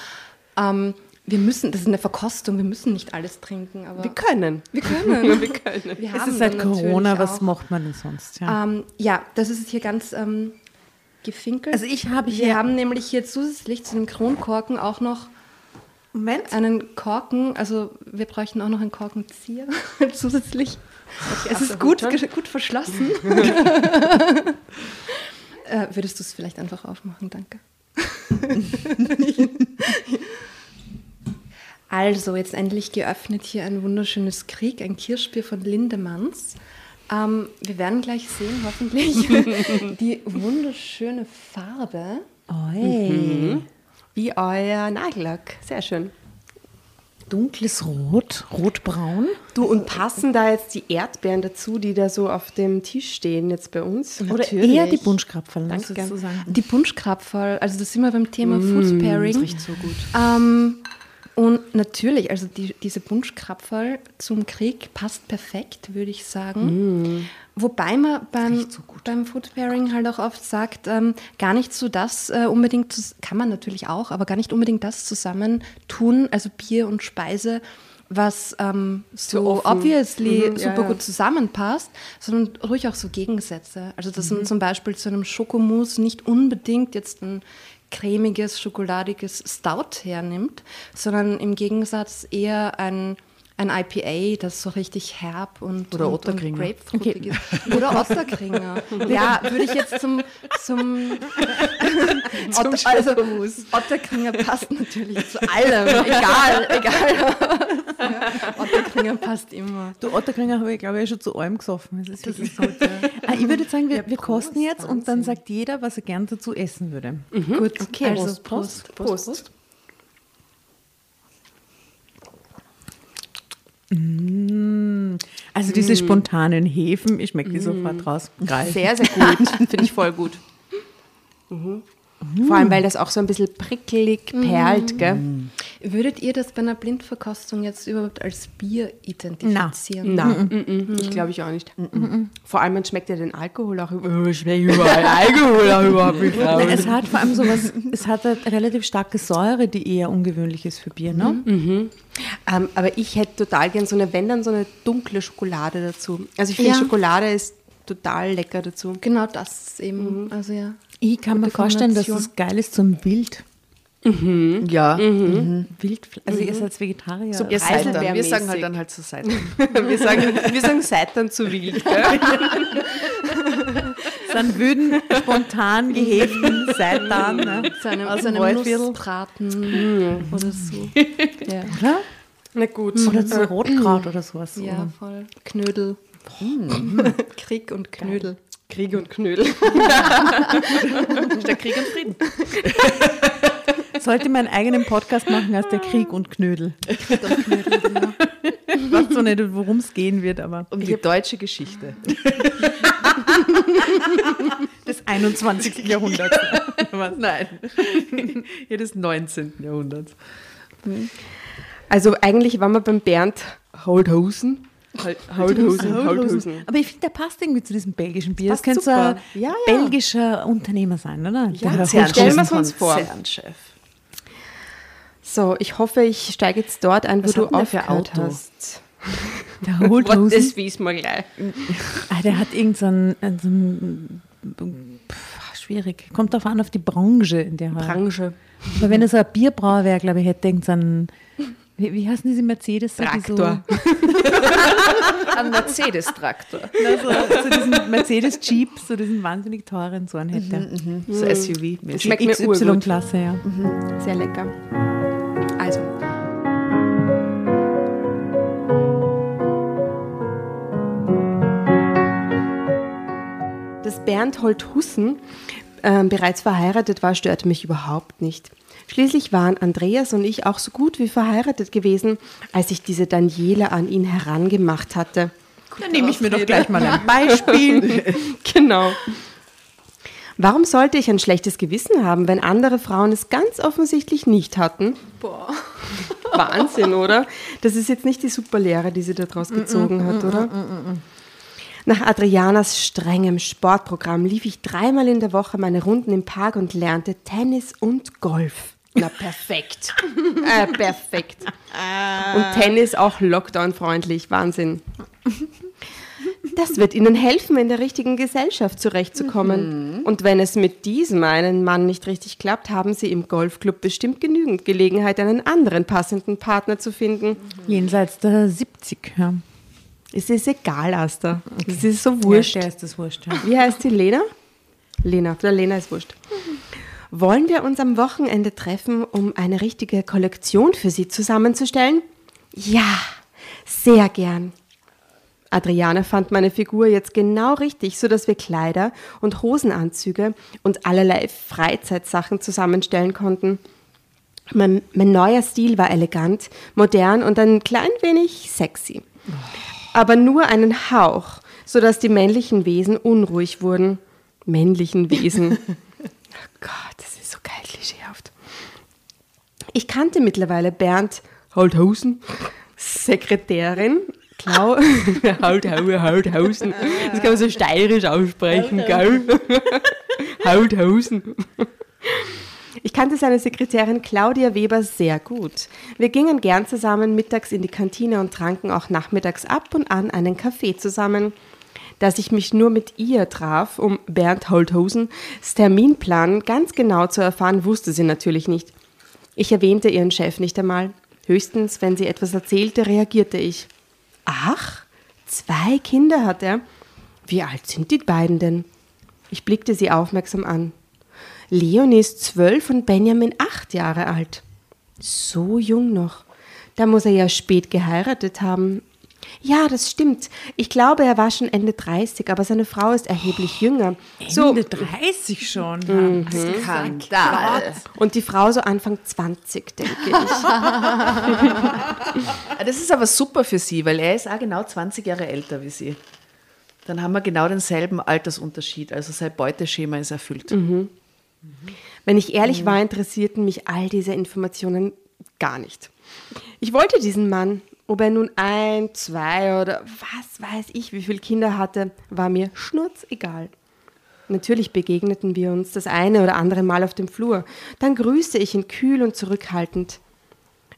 ähm, wir müssen, das ist eine Verkostung, wir müssen nicht alles trinken, aber Wir können. wir können. Wir können. Wir Es haben ist seit Corona, was auch- macht man denn sonst? Ja. Ähm, ja, das ist hier ganz ähm, gefinkelt. Also ich habe Wir hier- haben nämlich hier zusätzlich zu dem Kronkorken auch noch Moment. einen Korken, also wir bräuchten auch noch einen Korkenzieher zusätzlich. es ist gut, gut verschlossen. äh, würdest du es vielleicht einfach aufmachen? Danke. Also, jetzt endlich geöffnet hier ein wunderschönes Krieg, ein Kirschbier von Lindemanns. Ähm, wir werden gleich sehen, hoffentlich, die wunderschöne Farbe. Oi. Wie euer Nagellack. Sehr schön. Dunkles Rot, rotbraun. Du, und passen da jetzt die Erdbeeren dazu, die da so auf dem Tisch stehen jetzt bei uns? Oder eher die Bunschkrapferl, Danke. sozusagen. Die Bunschkrapferl, also das sind wir beim Thema Food Pairing. Das riecht so gut. Ähm, und natürlich, also die, diese Bunschkrapferl zum Krieg passt perfekt, würde ich sagen. Wobei man beim, beim Food Pairing halt auch oft sagt, ähm, gar nicht so das äh, unbedingt, kann man natürlich auch, aber gar nicht unbedingt das zusammen tun, also Bier und Speise, was ähm, so offen. obviously Mhm, super ja. gut zusammenpasst, sondern ruhig auch so Gegensätze. Also dass Mhm. man zum Beispiel zu einem Schokomousse nicht unbedingt jetzt ein cremiges, schokoladiges Stout hernimmt, sondern im Gegensatz eher ein, ein IPA, das so richtig herb und, Oder und, und Otterkringer. grapefruitig ist. Oder Otterkringer. ja, würde ich jetzt zum, zum, Otter, also Otterkringer passt natürlich zu allem, egal, egal. Ja, Otterkringer passt immer. Du Otterkringer habe ich, glaube ich, schon zu allem gesoffen. Das ist wirklich so. Ah, ich würde sagen, wir, wir kosten jetzt und dann sagt jeder, was er gern dazu essen würde. Gut, Okay, also Prost, Prost. Prost, Prost. Also diese spontanen Hefen, ich schmecke die sofort raus. Geil. Sehr, sehr gut. Finde ich voll gut. Mhm. Vor allem, weil das auch so ein bisschen prickelig perlt, gell? Würdet ihr das bei einer Blindverkostung jetzt überhaupt als Bier identifizieren? Nein, mhm. ich glaube ich auch nicht. Vor allem, man schmeckt ja den Alkohol auch über- oh, schmeckt überall Alkohol auch überhaupt nicht. Nein, es hat vor allem sowas, es hat eine relativ starke Säure, die eher ungewöhnlich ist für Bier, ne? Ähm, aber ich hätte total gern so eine, wenn dann so eine dunkle Schokolade dazu. Also ich finde Ja. Schokolade ist total lecker dazu. Genau das eben. Also ja. Ich kann mir Gute vorstellen, dass es geil ist zum Wild. Ja, Wild also ihr seid Vegetarier. So ihr seid dann. Wir sagen halt dann halt zur Seite. Wir sagen, wir sagen Seitan zu wild. Sind wüden, spontan gehegten Seitan. Ne? Zu einem, Aus einem. Nussbraten oder so. Ja, Oder? Na gut. Oder zu Rotkraut oder sowas. ja voll. Knödel. Krieg und Knödel. Krieg und Knödel. Der Krieg und Frieden. Sollte man einen eigenen Podcast machen als der Krieg und Knödel. Krieg und Knödel, genau. Ich weiß zwar nicht, worum es gehen wird, aber Um die deutsche Geschichte. des 21. Jahrhunderts. Was? Nein. Ja, des 19. Jahrhunderts. Also eigentlich waren wir beim Bernd Holdhosen. Holdhosen, Holdhosen. Aber ich finde, der passt irgendwie zu diesem belgischen Bier. Das, könnte so ein. Ja, ja. belgischer Unternehmer sein, oder? Ja, Der Stellen wir es uns vor. Konzernchef. So, ich hoffe, ich steige jetzt dort ein, wo Was du der für aufgehört Auto? hast. Der Holdhosen. das wissen wir gleich. Ah, der hat irgendeinen. So einen- pff, schwierig. Kommt darauf an, auf die Branche, in der er. Branche. Aber wenn er so ein Bierbrauer wäre, glaube ich, hätte irgendeinen. Wie, wie heißen diese Mercedes? Traktor. Ein Mercedes-Traktor. So, also, so diesen Mercedes Jeep, so diesen wahnsinnig teuren, so einen hätte er. So SUV-mäßig. Schmeckt mir. XY-Klasse, ja. Sehr lecker. Also. Dass Bernd Holt-Hussen ähm, bereits verheiratet war, störte mich überhaupt nicht. Schließlich waren Andreas und ich auch so gut wie verheiratet gewesen, als ich diese Daniela an ihn herangemacht hatte. Dann nehme ich mir doch gleich mal ein Beispiel. genau. Warum sollte ich ein schlechtes Gewissen haben, wenn andere Frauen es ganz offensichtlich nicht hatten? Boah. Wahnsinn, oder? Das ist jetzt nicht die Superlehre, die sie daraus gezogen hat, oder? Nach Adrianas strengem Sportprogramm lief ich dreimal in der Woche meine Runden im Park und lernte Tennis und Golf. Na, perfekt. äh, perfekt. Und Tennis auch Lockdown-freundlich. Wahnsinn. Das wird Ihnen helfen, in der richtigen Gesellschaft zurechtzukommen. Und wenn es mit diesem einen Mann nicht richtig klappt, haben Sie im Golfclub bestimmt genügend Gelegenheit, einen anderen passenden Partner zu finden. Jenseits der 70, ja. Es ist egal, Asta. Es ist so wurscht. Ja, der ist das wurscht, ja. Wie heißt sie? Lena? Lena. Der Lena ist wurscht. Wollen wir uns am Wochenende treffen, um eine richtige Kollektion für Sie zusammenzustellen? Ja, sehr gern. Adriane fand meine Figur jetzt genau richtig, sodass wir Kleider und Hosenanzüge und allerlei Freizeitsachen zusammenstellen konnten. Mein, mein neuer Stil war elegant, modern und ein klein wenig sexy. Aber nur einen Hauch, sodass die männlichen Wesen unruhig wurden. Männlichen Wesen. Oh Gott, das ist so geil klischeehaft. Ich kannte mittlerweile Bernd Holthausen, Sekretärin. Klau Holthausen, Holthausen. Das kann man so steirisch aussprechen, gell? Holthausen. Ich kannte seine Sekretärin Claudia Weber sehr gut. Wir gingen gern zusammen mittags in die Kantine und tranken auch nachmittags ab und an einen Kaffee zusammen. Dass ich mich nur mit ihr traf, um Bernd Holthausen Terminplan ganz genau zu erfahren, wusste sie natürlich nicht. Ich erwähnte ihren Chef nicht einmal. Höchstens, wenn sie etwas erzählte, reagierte ich. Ach, zwei Kinder hat er. Wie alt sind die beiden denn? Ich blickte sie aufmerksam an. Leonie ist zwölf und Benjamin acht Jahre alt. So jung noch. Da muss er ja spät geheiratet haben. Ja, das stimmt. Ich glaube, er war schon Ende 30, aber seine Frau ist erheblich jünger. So, Ende 30 schon. Mhm. Skandal. und die Frau so Anfang 20, denke ich. Das ist aber super für sie, weil er ist auch genau 20 Jahre älter wie sie. Dann haben wir genau denselben Altersunterschied, also sein Beuteschema ist erfüllt. Wenn ich ehrlich war, interessierten mich all diese Informationen gar nicht. Ich wollte diesen Mann. Ob er nun ein, zwei oder was weiß ich, wie viele Kinder hatte, war mir schnurzegal. Natürlich begegneten wir uns das eine oder andere Mal auf dem Flur. Dann grüßte ich ihn kühl und zurückhaltend.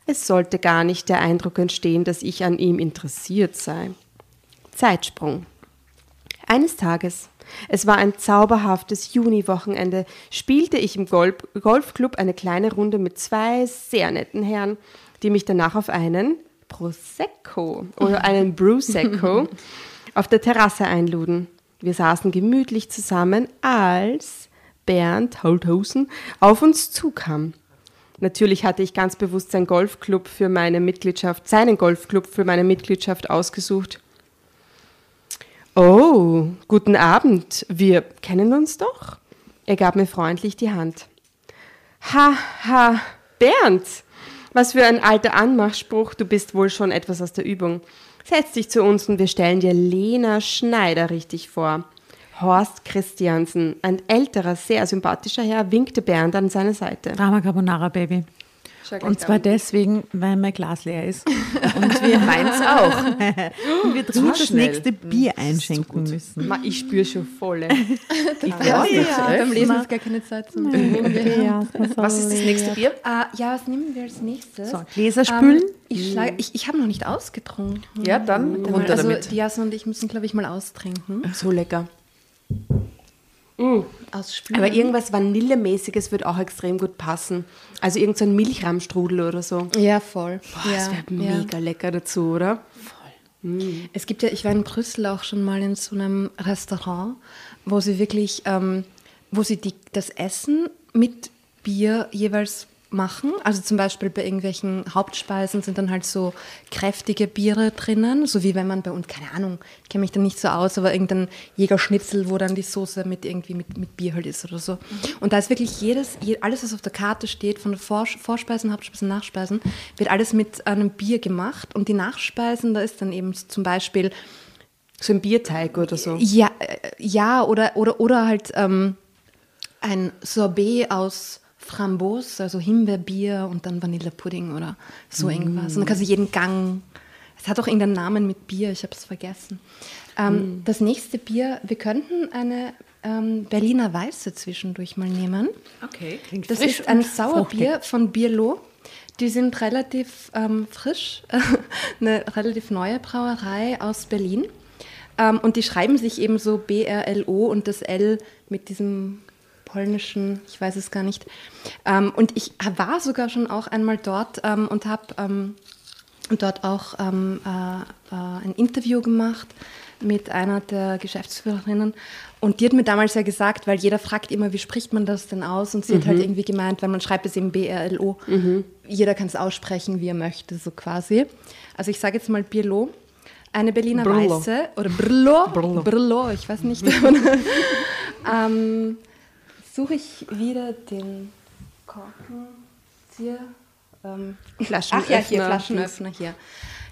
Es sollte gar nicht der Eindruck entstehen, dass ich an ihm interessiert sei. Zeitsprung. Eines Tages, es war ein zauberhaftes Juniwochenende, spielte ich im Golf Golfclub eine kleine Runde mit zwei sehr netten Herren, die mich danach auf einen Prosecco oder einen Brusecco auf der Terrasse einluden. Wir saßen gemütlich zusammen, als Bernd Holthausen auf uns zukam. Natürlich hatte ich ganz bewusst seinen Golfclub für meine Mitgliedschaft, seinen Golfclub für meine Mitgliedschaft ausgesucht. Oh, guten Abend. Wir kennen uns doch. Er gab mir freundlich die Hand. Ha, ha, Bernd. Was für ein alter Anmachspruch, du bist wohl schon etwas aus der Übung. Setz dich zu uns und wir stellen dir Lena Schneider richtig vor. Horst Christiansen, ein älterer, sehr sympathischer Herr, winkte Bernd an seine Seite. Drama Carbonara, Baby. Und zwar deswegen, weil mein Glas leer ist. Und wir Meins auch. und wir dringend das schnell. nächste Bier einschenken müssen. Ma, ich spüre schon volle. Ich Ja, Ja, beim Lesen ist gar keine Zeit zum Was ist das nächste Bier? Äh, ja, was nehmen wir als nächstes? So, Gläser spülen. Ähm, ich ich, ich habe noch nicht ausgetrunken. Ja, dann runter also damit. die Jasna und ich müssen, glaube ich, mal austrinken. So lecker. Ausspülen. Aber irgendwas Vanillemäßiges wird auch extrem gut passen. Also irgend so ein Milchramstrudel oder so. Ja, voll. Boah, ja, das wäre ja. mega lecker dazu, oder? Es gibt ja, ich war in Brüssel auch schon mal in so einem Restaurant, wo sie wirklich, ähm, wo sie die, das Essen mit Bier jeweils machen. Also zum Beispiel bei irgendwelchen Hauptspeisen sind dann halt so kräftige Biere drinnen, so wie wenn man bei uns, keine Ahnung, ich kenne mich da nicht so aus, aber irgendein Jägerschnitzel, wo dann die Soße mit irgendwie mit, mit Bier halt ist oder so. Und da ist wirklich jedes, je- alles, was auf der Karte steht, von Vor Vorspeisen, Hauptspeisen, Nachspeisen, wird alles mit einem Bier gemacht. Und die Nachspeisen, da ist dann eben zum Beispiel So ein Bierteig oder so. ja, äh, ja oder, oder, oder halt ähm, ein Sorbet aus Framboos, also Himbeerbier und dann Vanillepudding oder so irgendwas. Und dann kannst du jeden Gang, es hat auch irgendeinen Namen mit Bier, ich habe es vergessen. Ähm, Das nächste Bier, wir könnten eine ähm, Berliner Weiße zwischendurch mal nehmen. Okay. Das ist ein Sauerbier von Bierlo. Die sind relativ ähm, frisch, eine relativ neue Brauerei aus Berlin. Ähm, und die schreiben sich eben so B-R-L-O und das L mit diesem polnischen, ich weiß es gar nicht. Ähm, und ich war sogar schon auch einmal dort ähm, und habe ähm, dort auch ähm, äh, äh, ein Interview gemacht mit einer der Geschäftsführerinnen. Und die hat mir damals ja gesagt, weil jeder fragt immer, wie spricht man das denn aus? Und sie hat halt irgendwie gemeint, weil man schreibt es eben B-R-L-O. Jeder kann es aussprechen, wie er möchte, so quasi. Also ich sage jetzt mal Birlo. Eine Berliner Brlo. Weiße oder Brlo, Brlo, ich weiß nicht. ähm, suche ich wieder den Korkenzieher. Ähm, Flaschenöffner. Ach ja, hier, Flaschenöffner hier.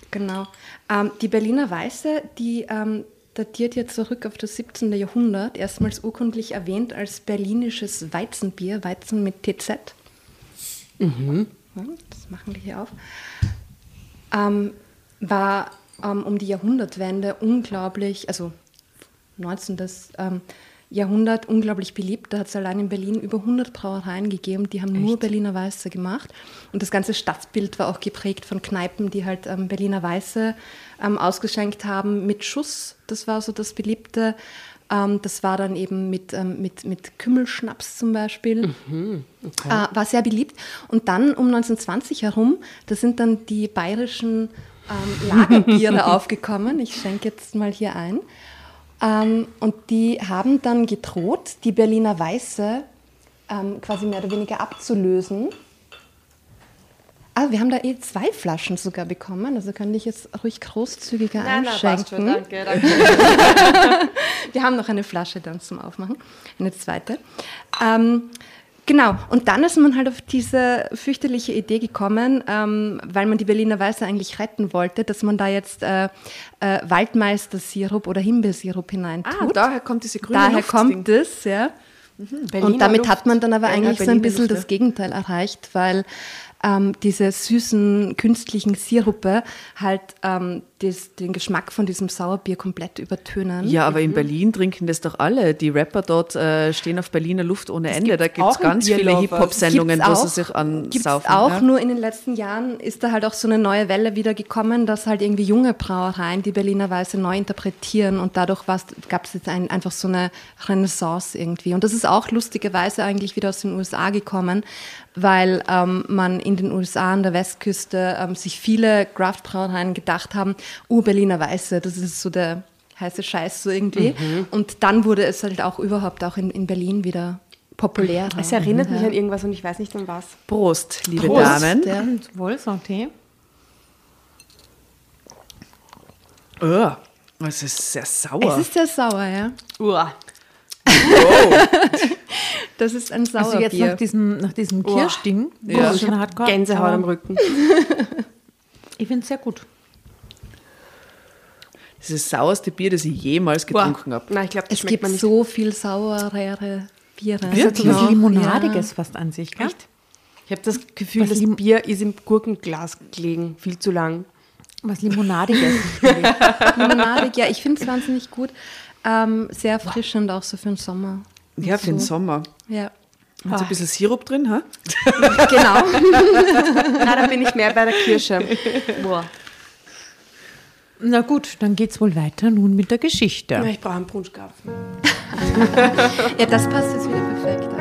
Genau. Ähm, die Berliner Weiße, die ähm, datiert ja zurück auf das 17. Jahrhundert, erstmals urkundlich erwähnt als berlinisches Weizenbier, Weizen mit TZ. Ja, das machen wir hier auf. Ähm, war ähm, um die Jahrhundertwende unglaublich, also 19. Ähm, Jahrhundert unglaublich beliebt. Da hat es allein in Berlin über 100 Brauereien gegeben, die haben nur Berliner Weiße gemacht. Und das ganze Stadtbild war auch geprägt von Kneipen, die halt ähm, Berliner Weiße ähm, ausgeschenkt haben mit Schuss. Das war so das Beliebte. Ähm, das war dann eben mit, ähm, mit, mit Kümmelschnaps zum Beispiel. Äh, war sehr beliebt. Und dann um 1920 herum, da sind dann die bayerischen ähm, Lagerbiere aufgekommen. Ich schenke jetzt mal hier ein. Ähm, und die haben dann gedroht, die Berliner Weiße ähm, quasi mehr oder weniger abzulösen. Ah, wir haben da eh zwei Flaschen sogar bekommen, also könnte ich jetzt ruhig großzügiger einschenken. danke, danke. Wir haben noch eine Flasche dann zum Aufmachen, eine zweite. Ähm, genau, und dann ist man halt auf diese fürchterliche Idee gekommen, ähm, weil man die Berliner Weiße eigentlich retten wollte, dass man da jetzt äh, äh, Waldmeister-Sirup oder Himbeersirup hineintut. Ah, daher kommt diese grüne Daher Luftding. kommt es, ja. Berliner Und damit Luft. hat man dann aber eigentlich so ein Berliner bisschen Luft, das ja. Gegenteil erreicht, weil ähm, diese süßen künstlichen Sirupe halt ähm, das, den Geschmack von diesem Sauerbier komplett übertönen. Ja, aber in Berlin trinken das doch alle. Die Rapper dort äh, stehen auf Berliner Luft ohne Ende. Da gibt es ganz viele. Hip-Hop-Sendungen, wo sie sich ansaufen. auch, ja. nur in den letzten Jahren ist da halt auch so eine neue Welle wieder gekommen, dass halt irgendwie junge Brauereien die Berliner Weiße neu interpretieren und dadurch gab es jetzt ein, einfach so eine Renaissance irgendwie. Und das ist auch lustigerweise eigentlich wieder aus den USA gekommen, weil ähm, man in den USA an der Westküste ähm, sich viele Craft-Brauereien gedacht haben, oh, Berliner Weiße, das ist so der heiße Scheiß so irgendwie. Und dann wurde es halt auch überhaupt auch in, in Berlin wieder populär. Es erinnert mich an irgendwas und ich weiß nicht an was. Prost, liebe Prost, Damen. ja. Wohl, Santé. Oh, es ist sehr sauer. Es ist sehr sauer, ja. Uah. Das ist ein Also jetzt Sauerbier. nach diesem, nach diesem Kirschding, Ja. schon hardcore. Gänsehaut am Rücken. Ich finde es sehr gut. Das ist das sauerste Bier, das ich jemals getrunken habe. Nein, ich glaube, das es schmeckt gibt man nicht. so viel saurere Biere. Das hat so was Ja. Limonadiges fast an sich, gell? Ich habe das Gefühl, Was das Lim- Bier ist im Gurkenglas gelegen, viel zu lang. Was Limonadiges. Limonadig, ja, ich finde es wahnsinnig gut. Ähm, sehr erfrischend auch so für den Sommer. Ja, für den Sommer. Ja, Hat so ein bisschen Sirup drin, ha? genau. Na, da bin ich mehr bei der Kirsche. Boah. Na gut, dann geht's wohl weiter nun mit der Geschichte. Ja, ich brauche einen Punschgapfel. Ja, das passt jetzt wieder perfekt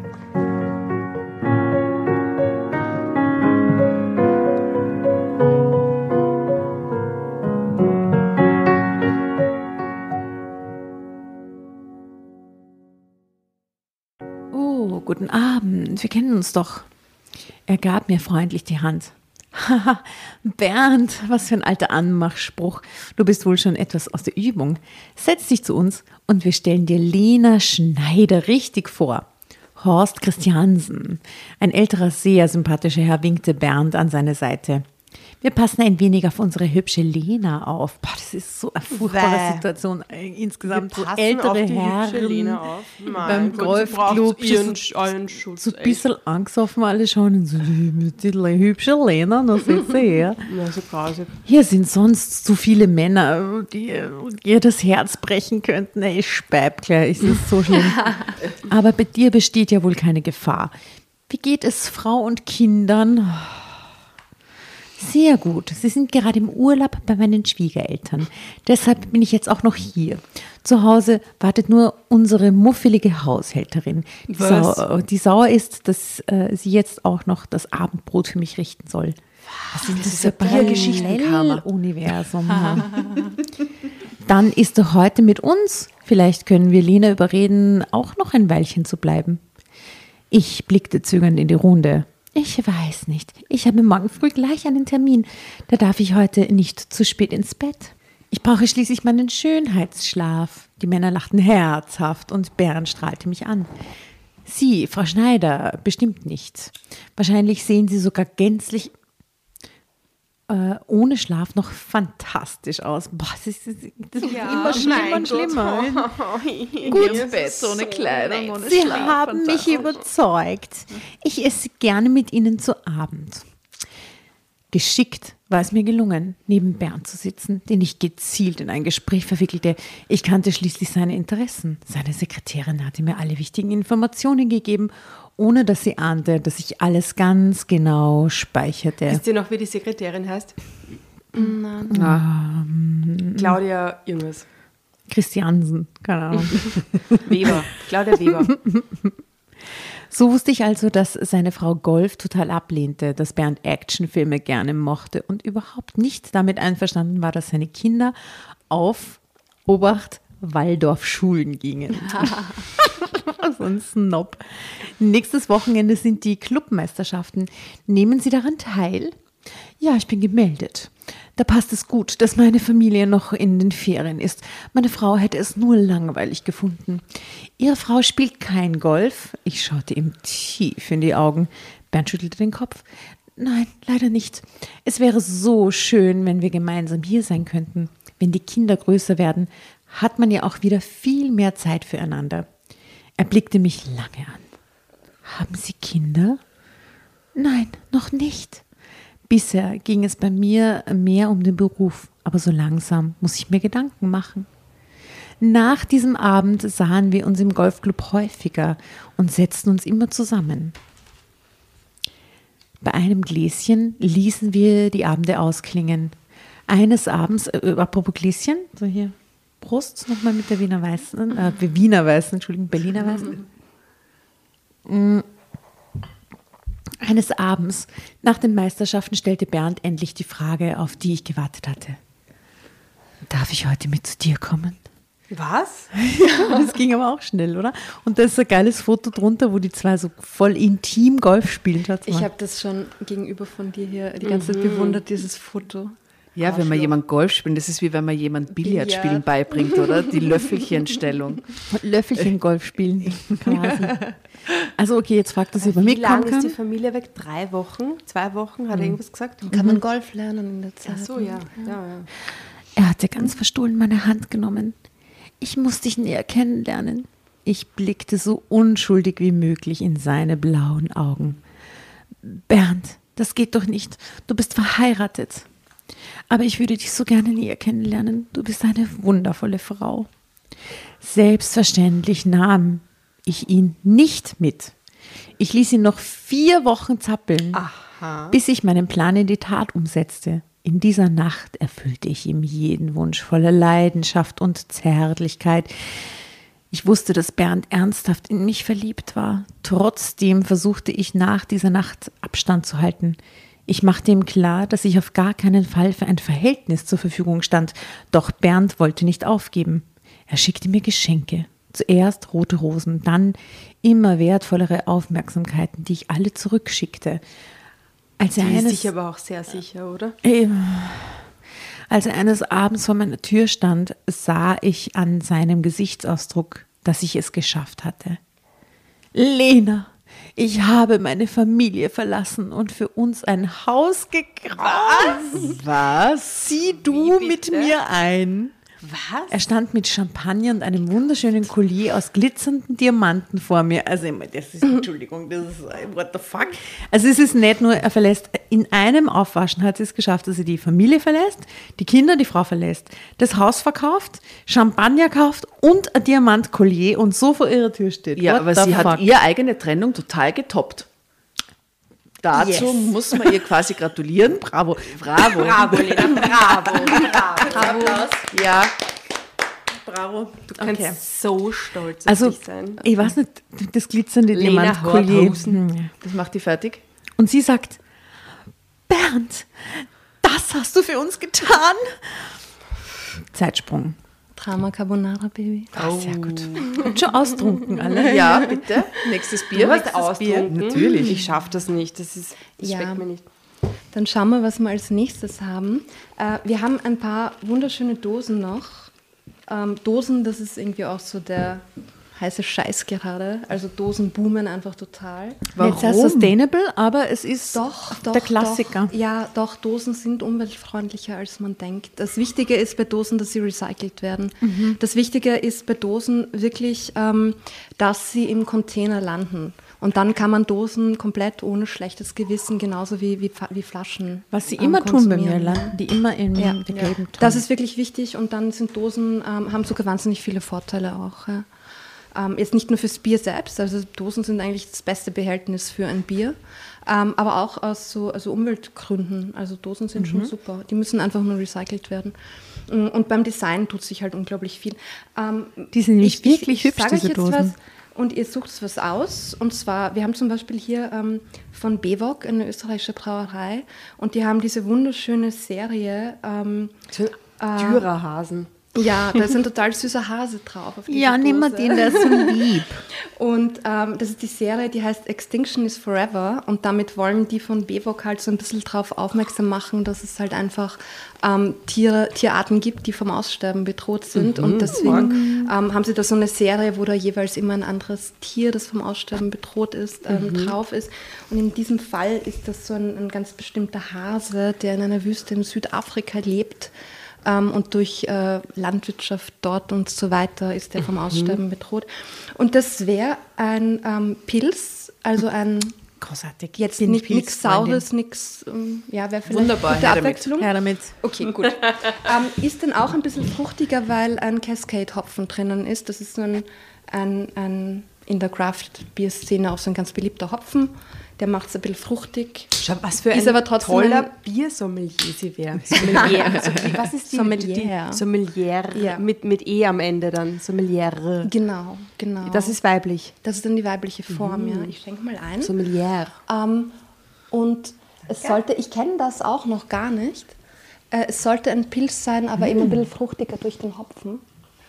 Guten Abend. Wir kennen uns doch. Er gab mir freundlich die Hand. Haha, Bernd, was für ein alter Anmachspruch. Du bist wohl schon etwas aus der Übung. Setz dich zu uns und wir stellen dir Lena Schneider richtig vor. Horst Christiansen, ein älterer, sehr sympathischer Herr, winkte Bernd an seine Seite. Wir passen ein wenig auf unsere hübsche Lena auf. Boah, das ist so eine furchtbare Bäh. Situation. Äh, Insgesamt so passen ältere auf die hübsche Herren Lena auf. beim Golfclub. so- ein bisschen angesoffen alle schauen und so, die, hübsche Lena, da sitzt sie her. Ja, so grausig. Hier sind sonst zu viele Männer, die ihr das Herz brechen könnten. Ey, ich speib gleich, es ist so schlimm. Aber bei dir besteht ja wohl keine Gefahr. Wie geht es Frau und Kindern? Sehr gut. Sie sind gerade im Urlaub bei meinen Schwiegereltern. Deshalb bin ich jetzt auch noch hier. Zu Hause wartet nur unsere muffelige Haushälterin, die, sau, die sauer ist, dass äh, sie jetzt auch noch das Abendbrot für mich richten soll. Was ist das, für Biergeschichtenkammer. Universum? Dann ist er heute mit uns. Vielleicht können wir Lena überreden, auch noch ein Weilchen zu bleiben. Ich blickte zögernd in die Runde. Ich weiß nicht. Ich habe morgen früh gleich einen Termin. Da darf ich heute nicht zu spät ins Bett. Ich brauche schließlich meinen Schönheitsschlaf. Die Männer lachten herzhaft und Bernd strahlte mich an. Sie, Frau Schneider, bestimmt nicht. Wahrscheinlich sehen Sie sogar gänzlich äh, ohne Schlaf noch fantastisch aus. Boah, das, ist, das wird immer schlimmer und schlimmer. Gut Bett, ohne Kleidung, ohne Sie Schlaf. haben mich überzeugt. Ich esse gerne mit Ihnen zu Abend. Geschickt war es mir gelungen, neben Bernd zu sitzen, den ich gezielt in ein Gespräch verwickelte. Ich kannte schließlich seine Interessen. Seine Sekretärin hatte mir alle wichtigen Informationen gegeben, ohne dass sie ahnte, dass ich alles ganz genau speicherte. Wisst ihr noch, wie die Sekretärin heißt? Ah, Claudia irgendwas. Christiansen, keine Ahnung. Weber. Claudia Weber. So wusste ich also, dass seine Frau Golf total ablehnte, dass Bernd Actionfilme gerne mochte und überhaupt nicht damit einverstanden war, dass seine Kinder auf Obacht Waldorf-Schulen gingen. so ein Snob. Nächstes Wochenende sind die Clubmeisterschaften. Nehmen Sie daran teil? Ja, ich bin gemeldet. Da passt es gut, dass meine Familie noch in den Ferien ist. Meine Frau hätte es nur langweilig gefunden. Ihre Frau spielt kein Golf. Ich schaute ihm tief in die Augen. Bernd schüttelte den Kopf. Nein, leider nicht. Es wäre so schön, wenn wir gemeinsam hier sein könnten. wenn die Kinder größer werden, hat man ja auch wieder viel mehr Zeit füreinander. Er blickte mich lange an. Haben Sie Kinder? Nein, noch nicht. Bisher ging es bei mir mehr um den Beruf, aber so langsam muss ich mir Gedanken machen. Nach diesem Abend sahen wir uns im Golfclub häufiger und setzten uns immer zusammen. Bei einem Gläschen ließen wir die Abende ausklingen. Eines Abends, äh, apropos Gläschen, so hier, Brust nochmal mit der Wiener Weißen, äh, Wiener Weißen, Entschuldigung, Berliner Weißen. Mm. Eines Abends nach den Meisterschaften stellte Bernd endlich die Frage, auf die ich gewartet hatte. Darf ich heute mit zu dir kommen? Was? Ja, das ging aber auch schnell, oder? Und da ist ein geiles Foto drunter, wo die zwei so voll intim Golf spielen. Ich habe das schon gegenüber von dir hier die ganze Zeit bewundert, dieses Foto. Ja, wenn man jemand Golf spielt, das ist wie wenn man jemand Billard spielen beibringt, oder? Die Löffelchenstellung. Löffelchen Golf spielen quasi. Also okay, jetzt fragt er, ob er Wie lange mitkommen ist die. Familie weg? Drei Wochen? Zwei Wochen? Hat er irgendwas gesagt? Kann man Golf lernen in der Zeit? Ach so, ja. ja, ja. Er hatte ganz verstohlen meine Hand genommen. Ich muss dich näher kennenlernen. Ich blickte so unschuldig wie möglich in seine blauen Augen. Bernd, das geht doch nicht. Du bist verheiratet. Aber ich würde dich so gerne näher kennenlernen. Du bist eine wundervolle Frau. Selbstverständlich nahm ich ihn nicht mit. Ich ließ ihn noch vier Wochen zappeln, bis ich meinen Plan in die Tat umsetzte. In dieser Nacht erfüllte ich ihm jeden Wunsch voller Leidenschaft und Zärtlichkeit. Ich wusste, dass Bernd ernsthaft in mich verliebt war. Trotzdem versuchte ich nach dieser Nacht Abstand zu halten. Ich machte ihm klar, dass ich auf gar keinen Fall für ein Verhältnis zur Verfügung stand. Doch Bernd wollte nicht aufgeben. Er schickte mir Geschenke. Zuerst rote Rosen, dann immer wertvollere Aufmerksamkeiten, die ich alle zurückschickte. Als er Die ist eines sich aber auch sehr sicher, oder? Eben. Als er eines Abends vor meiner Tür stand, sah ich an seinem Gesichtsausdruck, dass ich es geschafft hatte. Lena, ich habe meine Familie verlassen und für uns ein Haus gekauft. Was? Sieh du mit mir ein. Was? Er stand mit Champagner und einem wunderschönen Collier aus glitzernden Diamanten vor mir. Also, das ist, Entschuldigung, das ist, äh, what the fuck? Also, es ist nicht nur, er verlässt, in einem Aufwaschen hat sie es geschafft, dass er die Familie verlässt, die Kinder, die Frau verlässt, das Haus verkauft, Champagner kauft und ein Diamantkollier und so vor ihrer Tür steht. Ja, What aber sie fuck? hat ihre eigene Trennung total getoppt. Dazu Yes. muss man ihr quasi gratulieren. Bravo. Bravo. Bravo, Lena, bravo. bravo. Ja, Bravo. Du kannst Okay. so stolz auf Also, dich sein. ich weiß nicht, das glitzernde Diamantkollier. Hm. das macht die fertig. Und sie sagt, Bernd, das hast du für uns getan. Zeitsprung. Drama Carbonara Baby. Ah, sehr gut. Und schon austrunken alle. Ja, bitte. Nächstes Bier. Du hast Nächstes Bier. austrunken? Natürlich. Ich schaffe das nicht. Das, ist, das Ja. schmeckt mir nicht. Dann schauen wir, was wir als nächstes haben. Äh, wir haben ein paar wunderschöne Dosen noch. Ähm, Dosen, das ist irgendwie auch so der heiße Scheiß gerade. Also Dosen boomen einfach total. Nicht sehr sustainable, aber es ist Doch, doch. der Klassiker. Doch. Ja, doch, Dosen sind umweltfreundlicher, als man denkt. Das Wichtige ist bei Dosen, dass sie recycelt werden. Mhm. Das Wichtige ist bei Dosen wirklich, ähm, dass sie im Container landen. Und dann kann man Dosen komplett ohne schlechtes Gewissen, genauso wie, wie, wie Flaschen. Was sie ähm, immer tun bei mir, landen die immer in Ja, der gelben Tonne. Das ist wirklich wichtig und dann sind Dosen, ähm, haben sogar wahnsinnig viele Vorteile auch. Ja. Ähm, jetzt nicht nur fürs Bier selbst, also Dosen sind eigentlich das beste Behältnis für ein Bier, ähm, aber auch aus so also Umweltgründen. Also Dosen sind schon super. Die müssen einfach nur recycelt werden. Mm, Und beim Design tut sich halt unglaublich viel. Ähm, Die sind nämlich wirklich hübsch, sage euch diese jetzt Dosen. Was, und ihr sucht was aus. Und zwar, wir haben zum Beispiel hier ähm, von Bewok, eine österreichische Brauerei, und die haben diese wunderschöne Serie. Ähm, ein Dürerhasen. Ja, da ist ein total süßer Hase drauf. Ja, nimm mal Dose. den, der ist so lieb. Und ähm, das ist die Serie, die heißt Extinction is Forever. Und damit wollen die von Bewok halt so ein bisschen darauf aufmerksam machen, dass es halt einfach ähm, Tiere, Tierarten gibt, die vom Aussterben bedroht sind. Und deswegen ähm, haben sie da so eine Serie, wo da jeweils immer ein anderes Tier, das vom Aussterben bedroht ist, ähm, drauf ist. Und in diesem Fall ist das so ein, ein ganz bestimmter Hase, der in einer Wüste in Südafrika lebt. Ähm, und durch äh, Landwirtschaft dort und so weiter ist der vom Aussterben bedroht. Und das wäre ein ähm, Pilz, also ein Großartig. jetzt Bin nicht nichts. Saures, nichts, ja, wäre vielleicht Wunderbar, gute her damit. Abwechslung. Her damit. Okay, gut. ähm, ist dann auch ein bisschen fruchtiger, weil ein Cascade-Hopfen drinnen ist. Das ist so ein, ein, ein in der Craft-Bier-Szene auch so ein ganz beliebter Hopfen. Der macht es ein bisschen fruchtig. Schau, was für Ist ein aber trotzdem toller ein- Biersommelier sie wäre. Sommelier. Also, was ist die Sommelier. Die, Sommelier. Ja. Mit, mit E am Ende dann. Sommelier. Genau, genau. Das ist weiblich. das ist dann die weibliche Form, ja. Ich schenke mal ein. Sommelier. Ähm, und es sollte, ich kenne das auch noch gar nicht, äh, es sollte ein Pilz sein, aber eben ein bisschen fruchtiger durch den Hopfen.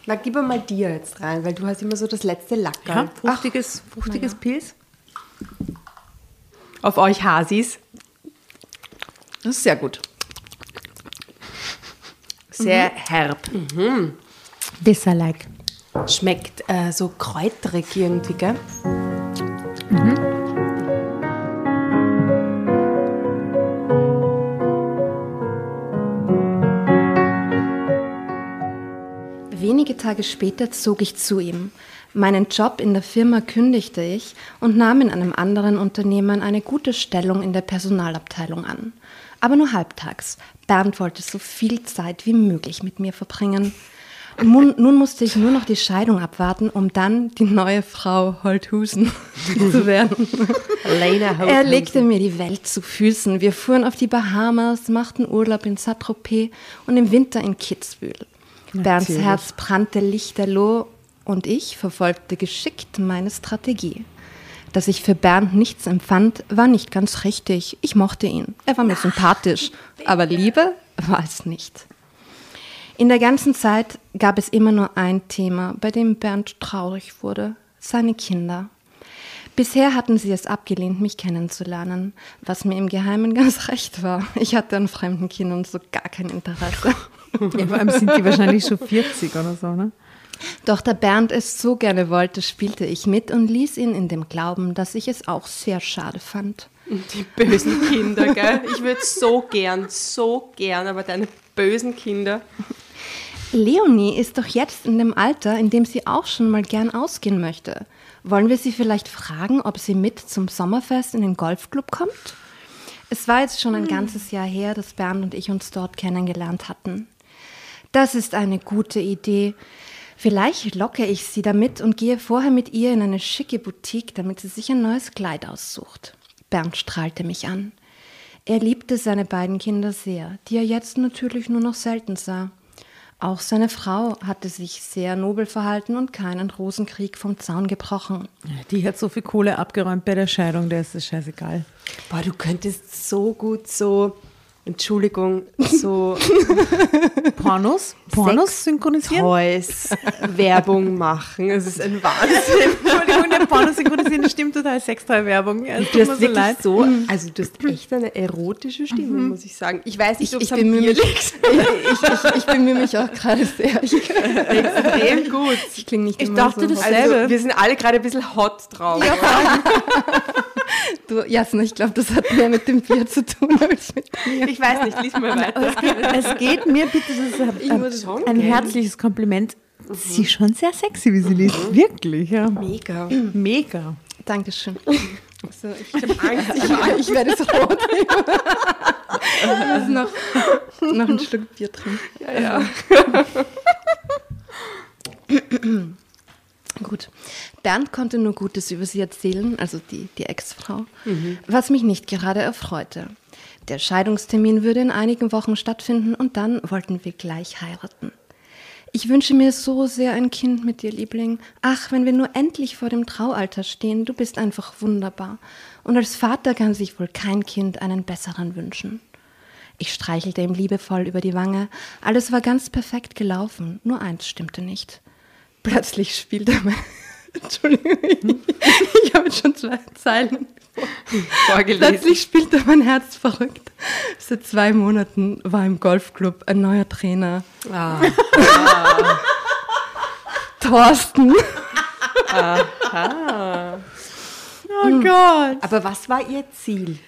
Na, gib mal dir jetzt rein, weil du hast immer so das letzte Lacker. Ja, fruchtiges, fruchtiges Pilz. Auf euch Hasis. Das ist sehr gut. Sehr herb. Dessert-like. Schmeckt äh, so kräuterig irgendwie, gell? Wenige Tage später zog ich zu ihm. Meinen Job in der Firma kündigte ich und nahm in einem anderen Unternehmen eine gute Stellung in der Personalabteilung an. Aber nur halbtags. Bernd wollte so viel Zeit wie möglich mit mir verbringen. Nun, nun musste ich nur noch die Scheidung abwarten, um dann die neue Frau Holthusen zu werden. Lena Er legte mir die Welt zu Füßen. Wir fuhren auf die Bahamas, machten Urlaub in Saint-Tropez und im Winter in Kitzbühel. Bernds Herz brannte lichterloh und ich verfolgte geschickt meine Strategie. Dass ich für Bernd nichts empfand, war nicht ganz richtig. Ich mochte ihn. Er war mir sympathisch. Aber Liebe war es nicht. In der ganzen Zeit gab es immer nur ein Thema, bei dem Bernd traurig wurde. Seine Kinder. Bisher hatten sie es abgelehnt, mich kennenzulernen, was mir im Geheimen ganz recht war. Ich hatte an fremden Kindern so gar kein Interesse. Ja, vor allem sind die wahrscheinlich schon 40 oder so, ne? Doch da Bernd es so gerne wollte, spielte ich mit und ließ ihn in dem Glauben, dass ich es auch sehr schade fand. Die bösen Kinder, gell? Ich würde so gern, so gern, aber deine bösen Kinder. Leonie ist doch jetzt in dem Alter, in dem sie auch schon mal gern ausgehen möchte. Wollen wir sie vielleicht fragen, ob sie mit zum Sommerfest in den Golfclub kommt? Es war jetzt schon ein ganzes Jahr her, dass Bernd und ich uns dort kennengelernt hatten. Das ist eine gute Idee. Vielleicht locke ich sie damit und gehe vorher mit ihr in eine schicke Boutique, damit sie sich ein neues Kleid aussucht. Bernd strahlte mich an. Er liebte seine beiden Kinder sehr, die er jetzt natürlich nur noch selten sah. Auch seine Frau hatte sich sehr nobel verhalten und keinen Rosenkrieg vom Zaun gebrochen. Die hat so viel Kohle abgeräumt bei der Scheidung, der ist das scheißegal. Boah, du könntest so gut so, Entschuldigung, so Pornos? Pornos synchronisieren? Toys Werbung machen. Es ist ein Wahnsinn. Entschuldigung, der Pornos synchronisieren, das stimmt total Sextoy-Werbung. Ja, es Du hast so wirklich leid. so, also du hast echt eine erotische Stimme, muss ich sagen. Ich weiß nicht, Ich, ob ich, es am bemühe Bier mich, ich, ich, ich bemühe mich auch gerade sehr. Ich, Extrem gut. ich klinge nicht Ich dachte, so das hot. Selbe. Also, wir sind alle gerade ein bisschen hot drauf. Du, Jasna, ich glaube, das hat mehr mit dem Bier zu tun als mit mir. Ich weiß nicht, lies mal weiter. Es geht mir bitte, das ist ein, muss schon ein gehen. herzliches Kompliment. Sie ist schon sehr sexy, wie sie liest. Wirklich, ja. Mega. Mega. Dankeschön. So, ich habe Angst. Ich, ich werde so rot. Ich muss noch, noch ein Stück Bier trinken. Ja. Gut. Bernd konnte nur Gutes über sie erzählen, also die, die Ex-Frau, was mich nicht gerade erfreute. Der Scheidungstermin würde in einigen Wochen stattfinden und dann wollten wir gleich heiraten. Ich wünsche mir so sehr ein Kind mit dir, Liebling. Ach, wenn wir nur endlich vor dem Traualter stehen, du bist einfach wunderbar. Und als Vater kann sich wohl kein Kind einen besseren wünschen. Ich streichelte ihm liebevoll über die Wange. Alles war ganz perfekt gelaufen, nur eins stimmte nicht. Plötzlich spielte mein. Entschuldigung, ich habe jetzt schon zwei Zeilen Vorgelesen. Plötzlich spielte mein Herz verrückt. Seit zwei Monaten war im Golfclub ein neuer Trainer. Ah. Thorsten. Oh Gott. Aber was war ihr Ziel?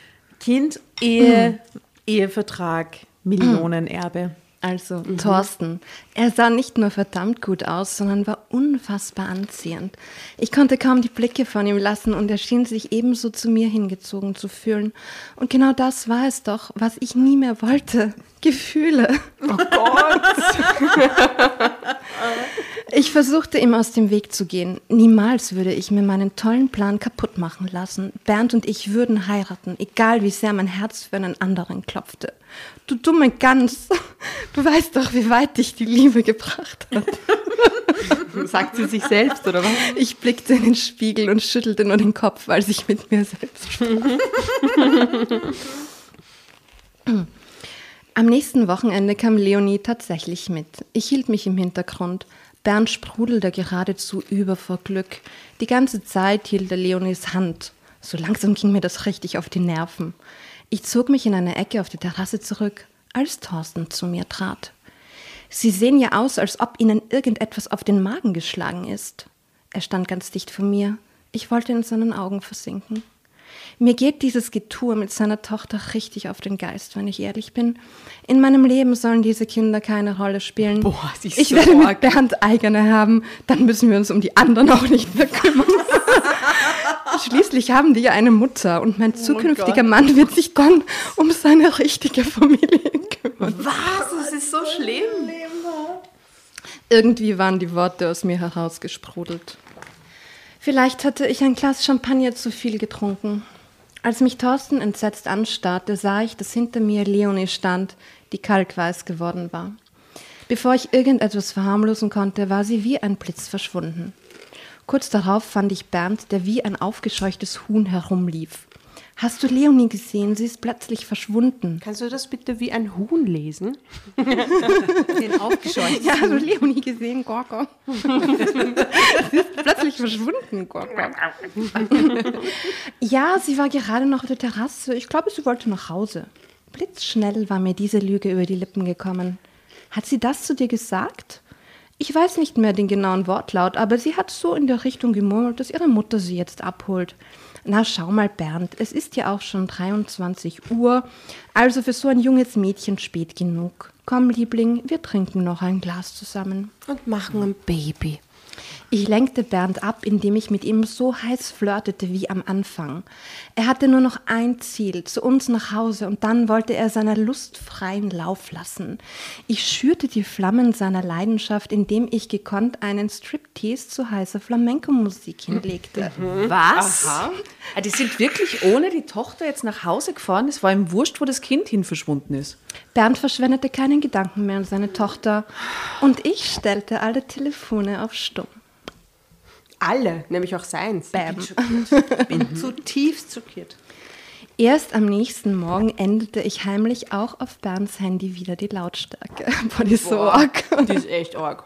Kind, Ehe, Ehevertrag, Millionenerbe. Also Thorsten, er sah nicht nur verdammt gut aus, sondern war unfassbar anziehend. Ich konnte kaum die Blicke von ihm lassen und er schien sich ebenso zu mir hingezogen zu fühlen. Und genau das war es doch, was ich nie mehr wollte. Gefühle. Oh Gott. ich versuchte ihm aus dem Weg zu gehen. Niemals würde ich mir meinen tollen Plan kaputt machen lassen. Bernd und ich würden heiraten, egal wie sehr mein Herz für einen anderen klopfte. Du dumme Gans, du weißt doch, wie weit dich die Liebe gebracht hat. Sagt sie sich selbst, oder was? Ich blickte in den Spiegel und schüttelte nur den Kopf, als ich mit mir selbst sprach. Am nächsten Wochenende kam Leonie tatsächlich mit. Ich hielt mich im Hintergrund. Bernd sprudelte geradezu über vor Glück. Die ganze Zeit hielt er Leonies Hand. So langsam ging mir das richtig auf die Nerven. Ich zog mich in eine Ecke auf die Terrasse zurück, als Thorsten zu mir trat. Sie sehen ja aus, als ob Ihnen irgendetwas auf den Magen geschlagen ist. Er stand ganz dicht vor mir. Ich wollte in seinen Augen versinken. Mir geht dieses Getue mit seiner Tochter richtig auf den Geist, wenn ich ehrlich bin. In meinem Leben sollen diese Kinder keine Rolle spielen. Boah, sie ist ich so werde mit. Bernd eigene haben, dann müssen wir uns um die anderen auch nicht mehr kümmern. Schließlich haben die ja eine Mutter und mein zukünftiger Mann wird sich dann um seine richtige Familie kümmern. Was? Das ist so schlimm. Irgendwie waren die Worte aus mir herausgesprudelt. Vielleicht hatte ich ein Glas Champagner zu viel getrunken. Als mich Thorsten entsetzt anstarrte, sah ich, dass hinter mir Leonie stand, die kalkweiß geworden war. Bevor ich irgendetwas verharmlosen konnte, war sie wie ein Blitz verschwunden. Kurz darauf fand ich Bernd, der wie ein aufgescheuchtes Huhn herumlief. Hast du Leonie gesehen? Sie ist plötzlich verschwunden. Kannst du das bitte wie ein Huhn lesen? Den aufgescheucht. Ja, hast du Leonie gesehen, Gorgo? sie ist plötzlich verschwunden, Gorgo. ja, sie war gerade noch auf der Terrasse. Ich glaube, sie wollte nach Hause. Blitzschnell war mir diese Lüge über die Lippen gekommen. Hat sie das zu dir gesagt? Ich weiß nicht mehr den genauen Wortlaut, aber sie hat so in der Richtung gemurmelt, dass ihre Mutter sie jetzt abholt. Na, schau mal, Bernd, es ist ja auch schon 23 Uhr, also für so ein junges Mädchen spät genug. Komm, Liebling, wir trinken noch ein Glas zusammen. Und machen ein Baby. Ich lenkte Bernd ab, indem ich mit ihm so heiß flirtete wie am Anfang. Er hatte nur noch ein Ziel, zu uns nach Hause, und dann wollte er seiner Lust freien Lauf lassen. Ich schürte die Flammen seiner Leidenschaft, indem ich gekonnt einen Striptease zu heißer Flamenco-Musik hinlegte. Was? Ah, die sind wirklich ohne die Tochter jetzt nach Hause gefahren. Es war ihm wurscht, wo das Kind hin verschwunden ist. Bernd verschwendete keinen Gedanken mehr an seine Tochter, und ich stellte alle Telefone auf Stumm. Alle, nämlich auch seins. Bam. bin zutiefst schockiert. Erst am nächsten Morgen änderte ich heimlich auch auf Bernds Handy wieder die Lautstärke. Boah, die ist so arg. Die ist echt arg.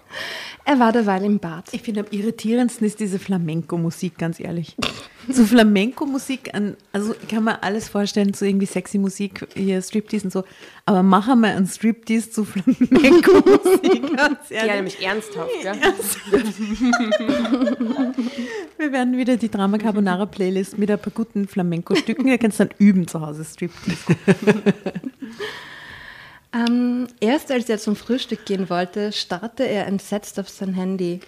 Er war derweil im Bad. Ich finde, am irritierendsten ist diese Flamenco-Musik, ganz ehrlich. So Flamenco-Musik, also ich kann mir alles vorstellen, so irgendwie sexy Musik, hier Striptease und so, aber machen wir einen Striptease zu Flamenco-Musik, ganz Ja, ehrlich. nämlich ernsthaft, gell? Wir werden wieder die Drama Carbonara Playlist mit ein paar guten Flamenco-Stücken, ihr könnt dann üben zu Hause, Striptease. Ähm, erst als er zum Frühstück gehen wollte, starrte er entsetzt auf sein Handy.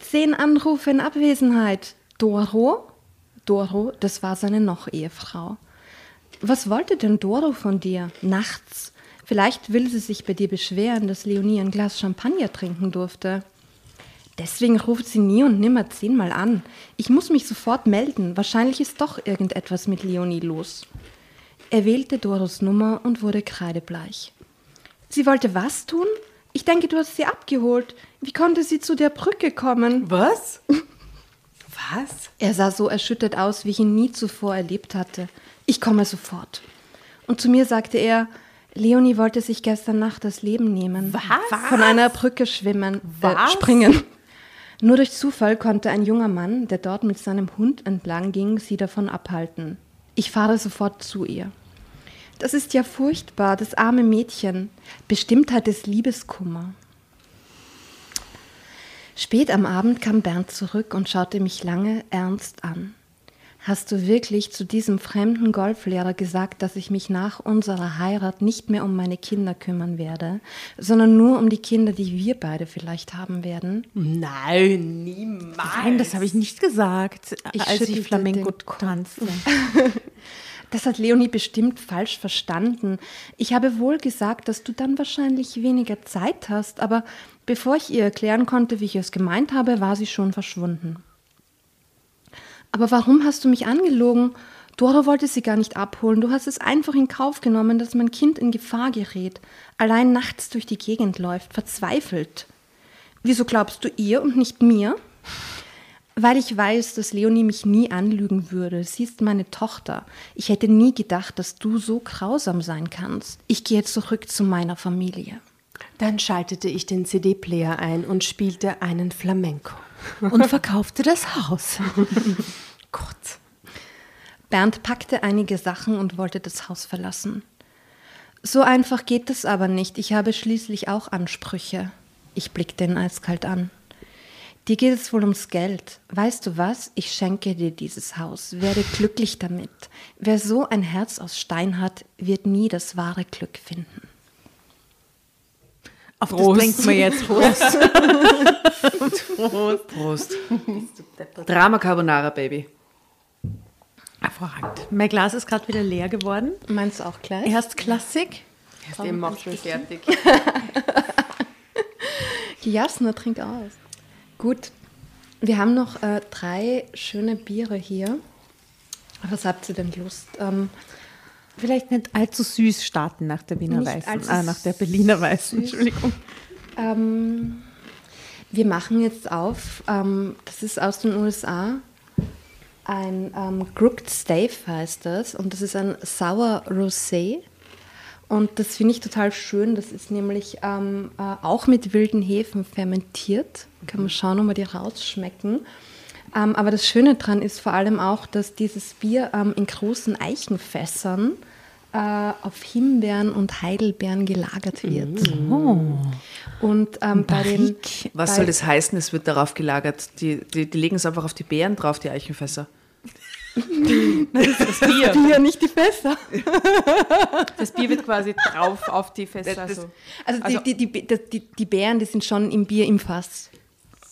Zehn Anrufe in Abwesenheit. Doro? Doro, das war seine Noch-Ehefrau. Was wollte denn Doro von dir? Nachts? Vielleicht will sie sich bei dir beschweren, dass Leonie ein Glas Champagner trinken durfte. Deswegen ruft sie nie und nimmer zehnmal an. Ich muss mich sofort melden. Wahrscheinlich ist doch irgendetwas mit Leonie los. Er wählte Doros Nummer und wurde kreidebleich. Sie wollte was tun? Ich denke, du hast sie abgeholt. Wie konnte sie zu der Brücke kommen? Was? Was? Er sah so erschüttert aus, wie ich ihn nie zuvor erlebt hatte. Ich komme sofort. Und zu mir sagte er, Leonie wollte sich gestern Nacht das Leben nehmen. Was? Von einer Brücke schwimmen, äh, springen. Nur durch Zufall konnte ein junger Mann, der dort mit seinem Hund entlang ging, sie davon abhalten. Ich fahre sofort zu ihr. Das ist ja furchtbar, das arme Mädchen. Bestimmt hat es Liebeskummer. Spät am Abend kam Bernd zurück und schaute mich lange ernst an. Hast du wirklich zu diesem fremden Golflehrer gesagt, dass ich mich nach unserer Heirat nicht mehr um meine Kinder kümmern werde, sondern nur um die Kinder, die wir beide vielleicht haben werden? Nein, niemals. Nein, das habe ich nicht gesagt, Ich als ich Flamenco tanzte. Das hat Leonie bestimmt falsch verstanden. Ich habe wohl gesagt, dass du dann wahrscheinlich weniger Zeit hast, aber bevor ich ihr erklären konnte, wie ich es gemeint habe, war sie schon verschwunden. Aber warum hast du mich angelogen? Dora wollte sie gar nicht abholen. Du hast es einfach in Kauf genommen, dass mein Kind in Gefahr gerät, allein nachts durch die Gegend läuft, verzweifelt. Wieso glaubst du ihr und nicht mir? Weil ich weiß, dass Leonie mich nie anlügen würde. Sie ist meine Tochter. Ich hätte nie gedacht, dass du so grausam sein kannst. Ich gehe zurück zu meiner Familie. Dann schaltete ich den CD-Player ein und spielte einen Flamenco. Und verkaufte das Haus. Gott. Bernd packte einige Sachen und wollte das Haus verlassen. So einfach geht es aber nicht. Ich habe schließlich auch Ansprüche. Ich blickte ihn eiskalt an. Dir geht es wohl ums Geld. Weißt du was? Ich schenke dir dieses Haus. Werde glücklich damit. Wer so ein Herz aus Stein hat, wird nie das wahre Glück finden. Auf das trinken wir jetzt. Prost. Prost. Drama Carbonara, Baby. Hervorragend. Mein Glas ist gerade wieder leer geworden. Meinst du auch gleich? Erst Klassik. Den macht schon fertig. Jasna, trink aus. Gut. Wir haben noch äh, drei schöne Biere hier. Was habt ihr denn Lust? Ähm, Vielleicht nicht allzu süß starten nach der Wiener Weißen. Ah, nach der Berliner Weißen, süß. Entschuldigung. Ähm, wir machen jetzt auf, ähm, das ist aus den USA, ein ähm, Crooked Stave heißt das und das ist ein Sour Rosé und das finde ich total schön, das ist nämlich ähm, äh, auch mit wilden Hefen fermentiert, kann man schauen, ob wir die rausschmecken. Ähm, aber das Schöne daran ist vor allem auch, dass dieses Bier ähm, in großen Eichenfässern äh, auf Himbeeren und Heidelbeeren gelagert wird. Und ähm, bei den Was bei, soll das heißen? Es wird darauf gelagert. Die, die, die legen es einfach auf die Beeren drauf, die Eichenfässer. Bier. Bier, nicht die Fässer. Das Bier wird quasi drauf auf die Fässer. so. Also, Also- die, die, die, die, die Beeren, die sind schon im Bier im Fass.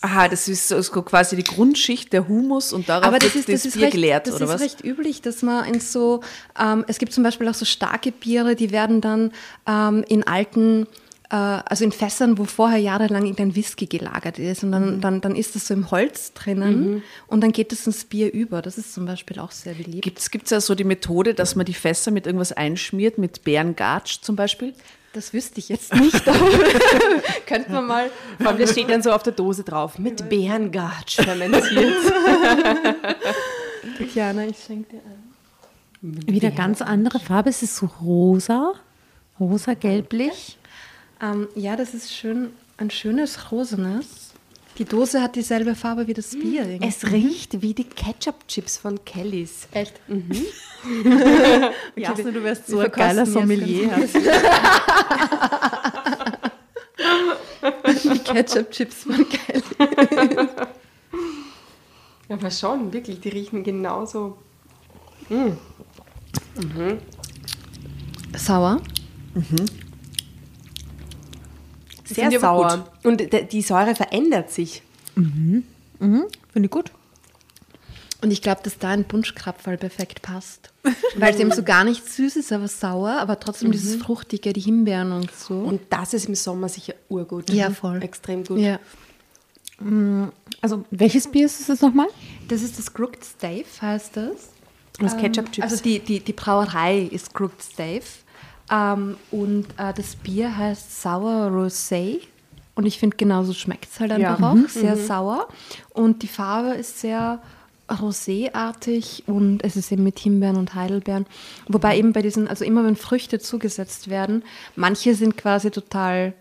Aha, das ist so quasi die Grundschicht, der Humus und darauf Aber das wird ist, das ist, Bier recht, geleert, das oder ist was? recht üblich, dass man in so, ähm, es gibt zum Beispiel auch so starke Biere, die werden dann ähm, in alten, also in Fässern, wo vorher jahrelang irgendein Whisky gelagert ist und dann, dann, dann ist das so im Holz drinnen und dann geht es ins Bier über. Das ist zum Beispiel auch sehr beliebt. Gibt es ja so die Methode, dass man die Fässer mit irgendwas einschmiert, mit Bärengatsch zum Beispiel? Das wüsste ich jetzt nicht, aber könnte man mal. Vor allem, das steht dann so auf der Dose drauf. Mit Bärengatsch fermentiert. Tatjana, ich schenke dir ein. Wieder ganz andere Farbe. Es ist so rosa, rosa gelblich. Ähm, ja, das ist schön, ein schönes Rosenes. Die Dose hat dieselbe Farbe wie das Bier. irgendwie. Es riecht wie die Ketchup-Chips von Kellys. Echt? Jasna, du wärst so ein geiler Sommelier. Die Ketchup-Chips von Kelly. Aber schon, wirklich, die riechen genauso. Sauer. Sehr Finde ich aber sauer. Und die Säure verändert sich. Finde ich gut. Und ich glaube, dass da ein Bunschkrapferl perfekt passt. Weil es eben so gar nicht süß ist, aber sauer, aber trotzdem dieses Fruchtige, die Himbeeren und so. Und das ist im Sommer sicher urgut. Ja, voll. Extrem gut. ja. Also, welches Bier ist es jetzt nochmal? Das ist das Crooked Stave, heißt das. Das Ketchup-Chips. Also die, die, die Brauerei ist Crooked Stave. Ähm, und äh, das Bier heißt Sour Rosé. Und ich finde, genauso schmeckt es halt einfach Ja. auch. Sehr sauer. Und die Farbe ist sehr roséartig und es ist eben mit Himbeeren und Heidelbeeren. Wobei eben bei diesen, also immer wenn Früchte zugesetzt werden, manche sind quasi total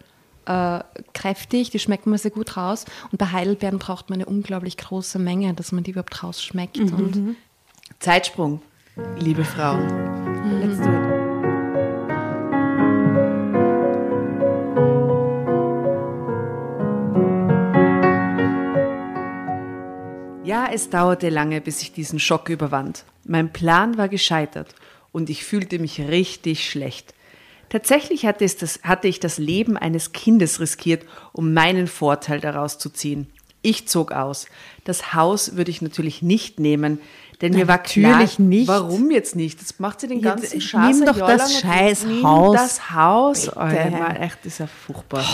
äh, kräftig, die schmecken man sehr gut raus. Und bei Heidelbeeren braucht man eine unglaublich große Menge, dass man die überhaupt rausschmeckt. Und Zeitsprung, liebe Frauen. Ja, es dauerte lange, bis ich diesen Schock überwand. Mein Plan war gescheitert und ich fühlte mich richtig schlecht. Tatsächlich hatte, das, hatte ich das Leben eines Kindes riskiert, um meinen Vorteil daraus zu ziehen. Ich zog aus. Das Haus würde ich natürlich nicht nehmen, denn mir war klar, Natürlich nicht. warum jetzt nicht? Das macht sie den ganzen nimm Schatz. doch das scheiß Haus. Das Haus. Bitte. Alter, echt, ist ja furchtbar.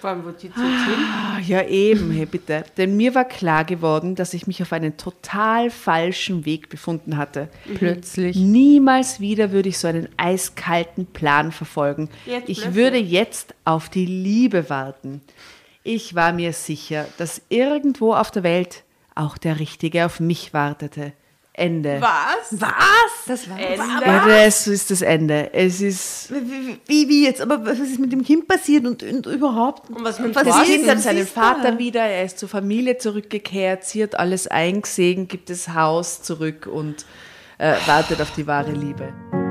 Vor allem, wo die zu Ah, Ja, eben, hey, bitte. Denn mir war klar geworden, dass ich mich auf einen total falschen Weg befunden hatte. Plötzlich. Niemals wieder würde ich so einen eiskalten Plan verfolgen. Jetzt ich plötzlich. würde jetzt auf die Liebe warten. Ich war mir sicher, dass irgendwo auf der Welt auch der Richtige auf mich wartete. Ende. Was? Was? Das war Ja, das ist das Ende. Es ist. Wie, wie, wie jetzt? Aber was ist mit dem Kind passiert und, und überhaupt? Und was mit dem Das Was Kind ist hat seinen? Vater wieder, er ist zur Familie zurückgekehrt, sie hat alles eingesehen, gibt das Haus zurück und äh, wartet auf die wahre Liebe.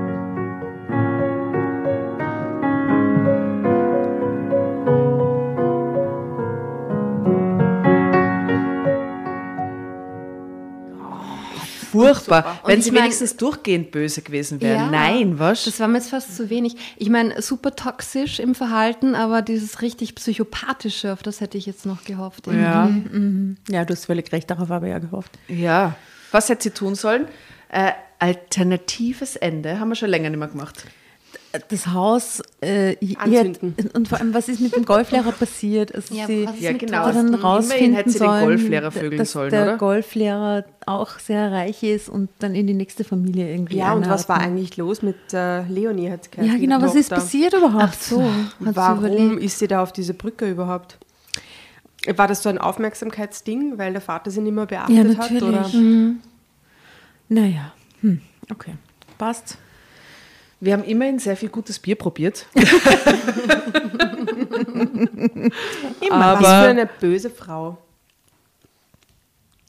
Furchtbar. Wenn sie mein- wenigstens durchgehend böse gewesen wären. Ja, Nein, was? Das war mir jetzt fast zu wenig. Ich meine, super toxisch im Verhalten, aber dieses richtig psychopathische, auf das hätte ich jetzt noch gehofft. ja. Ja, du hast völlig recht, darauf habe ich ja gehofft. ja. Was hätte sie tun sollen? Äh, alternatives Ende haben wir schon länger nicht mehr gemacht. Das Haus äh, hier- Anzünden. und vor allem, was ist mit dem Golflehrer passiert? Also Ja, sie Ja, genau. hat dann rausfinden hätte sie den sollen, Golflehrer vögeln dass sollen, der oder? Golflehrer auch sehr reich ist und dann in die nächste Familie irgendwie Ja, und was war eigentlich los mit äh, Leonie? Hat geheißen, Ja, genau, was ist passiert überhaupt? Ach so, hat sie Warum ist sie da auf diese Brücke überhaupt? War das so ein Aufmerksamkeitsding, weil der Vater sie nicht mehr beachtet Ja, hat? natürlich. Oder? Naja, hm. okay. Passt. Wir haben immerhin sehr viel gutes Bier probiert. Was für eine böse Frau.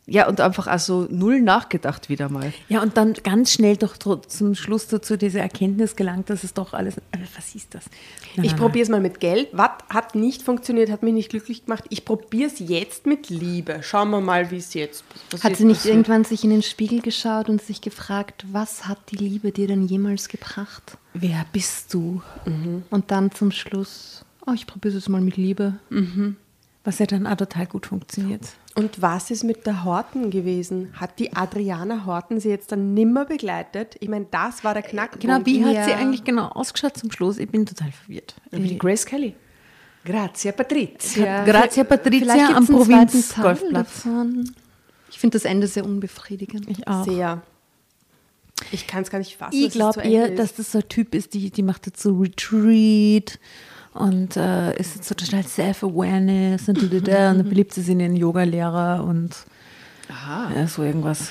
Ja, und einfach also null nachgedacht wieder mal. Ja, und dann ganz schnell doch zum Schluss dazu diese Erkenntnis gelangt, dass es doch alles. Äh, was ist das? Nein, Ich probiere es mal mit Geld. Was hat nicht funktioniert, hat mich nicht glücklich gemacht. Ich probiere es jetzt mit Liebe. Schauen wir mal, wie es jetzt was Hat jetzt sie nicht passiert. irgendwann sich in den Spiegel geschaut und sich gefragt, was hat die Liebe dir denn jemals gebracht? Wer bist du? Und dann zum Schluss, oh, ich probiere es jetzt mal mit Liebe. Was ja dann auch total gut funktioniert. Und was ist mit der Horten gewesen? Hat die Adriana Horten sie jetzt dann nimmer begleitet? Ich meine, das war der Knackpunkt. Genau, wie hat Ja. sie eigentlich genau ausgeschaut zum Schluss? Ich bin total verwirrt. Wie die Grace Kelly. Grazie, Patrizia. Grazia Vielleicht Patrizia am Provinzgolfplatz. Ich finde das Ende sehr unbefriedigend. Ich auch. Sehr. Ich kann es gar nicht fassen. Ich glaube zu Ende eher, ist. dass das so ein Typ ist, die, die macht jetzt so Retreat und äh, ist so total Self-Awareness und, und dann beliebt sie sich in den Yoga-Lehrer und ja, so irgendwas.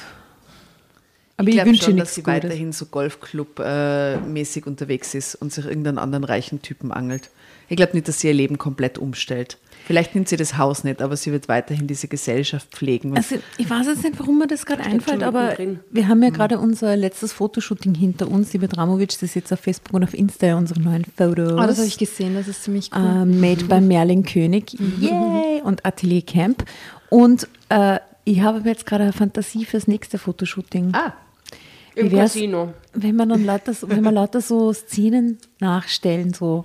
Aber ich, ich wünsche schon, dass sie Gutes. weiterhin so Golfclub-mäßig unterwegs ist und sich irgendeinen anderen reichen Typen angelt. Ich glaube nicht, dass sie ihr Leben komplett umstellt. Vielleicht nimmt sie das Haus nicht, aber sie wird weiterhin diese Gesellschaft pflegen. Also ich weiß jetzt nicht, warum mir das gerade einfällt, aber wir haben ja gerade unser letztes Fotoshooting hinter uns. Die Bedramovic, das ist jetzt auf Facebook und auf Insta, unsere neuen Fotos. Oh, das habe ich gesehen, das ist ziemlich cool. äh, made by Merlin König Yay! und Atelier Camp. Und äh, ich habe jetzt gerade eine Fantasie fürs nächste Fotoshooting. ah, Im Casino. Wenn man dann lauter, wenn man lauter so Szenen nachstellen, so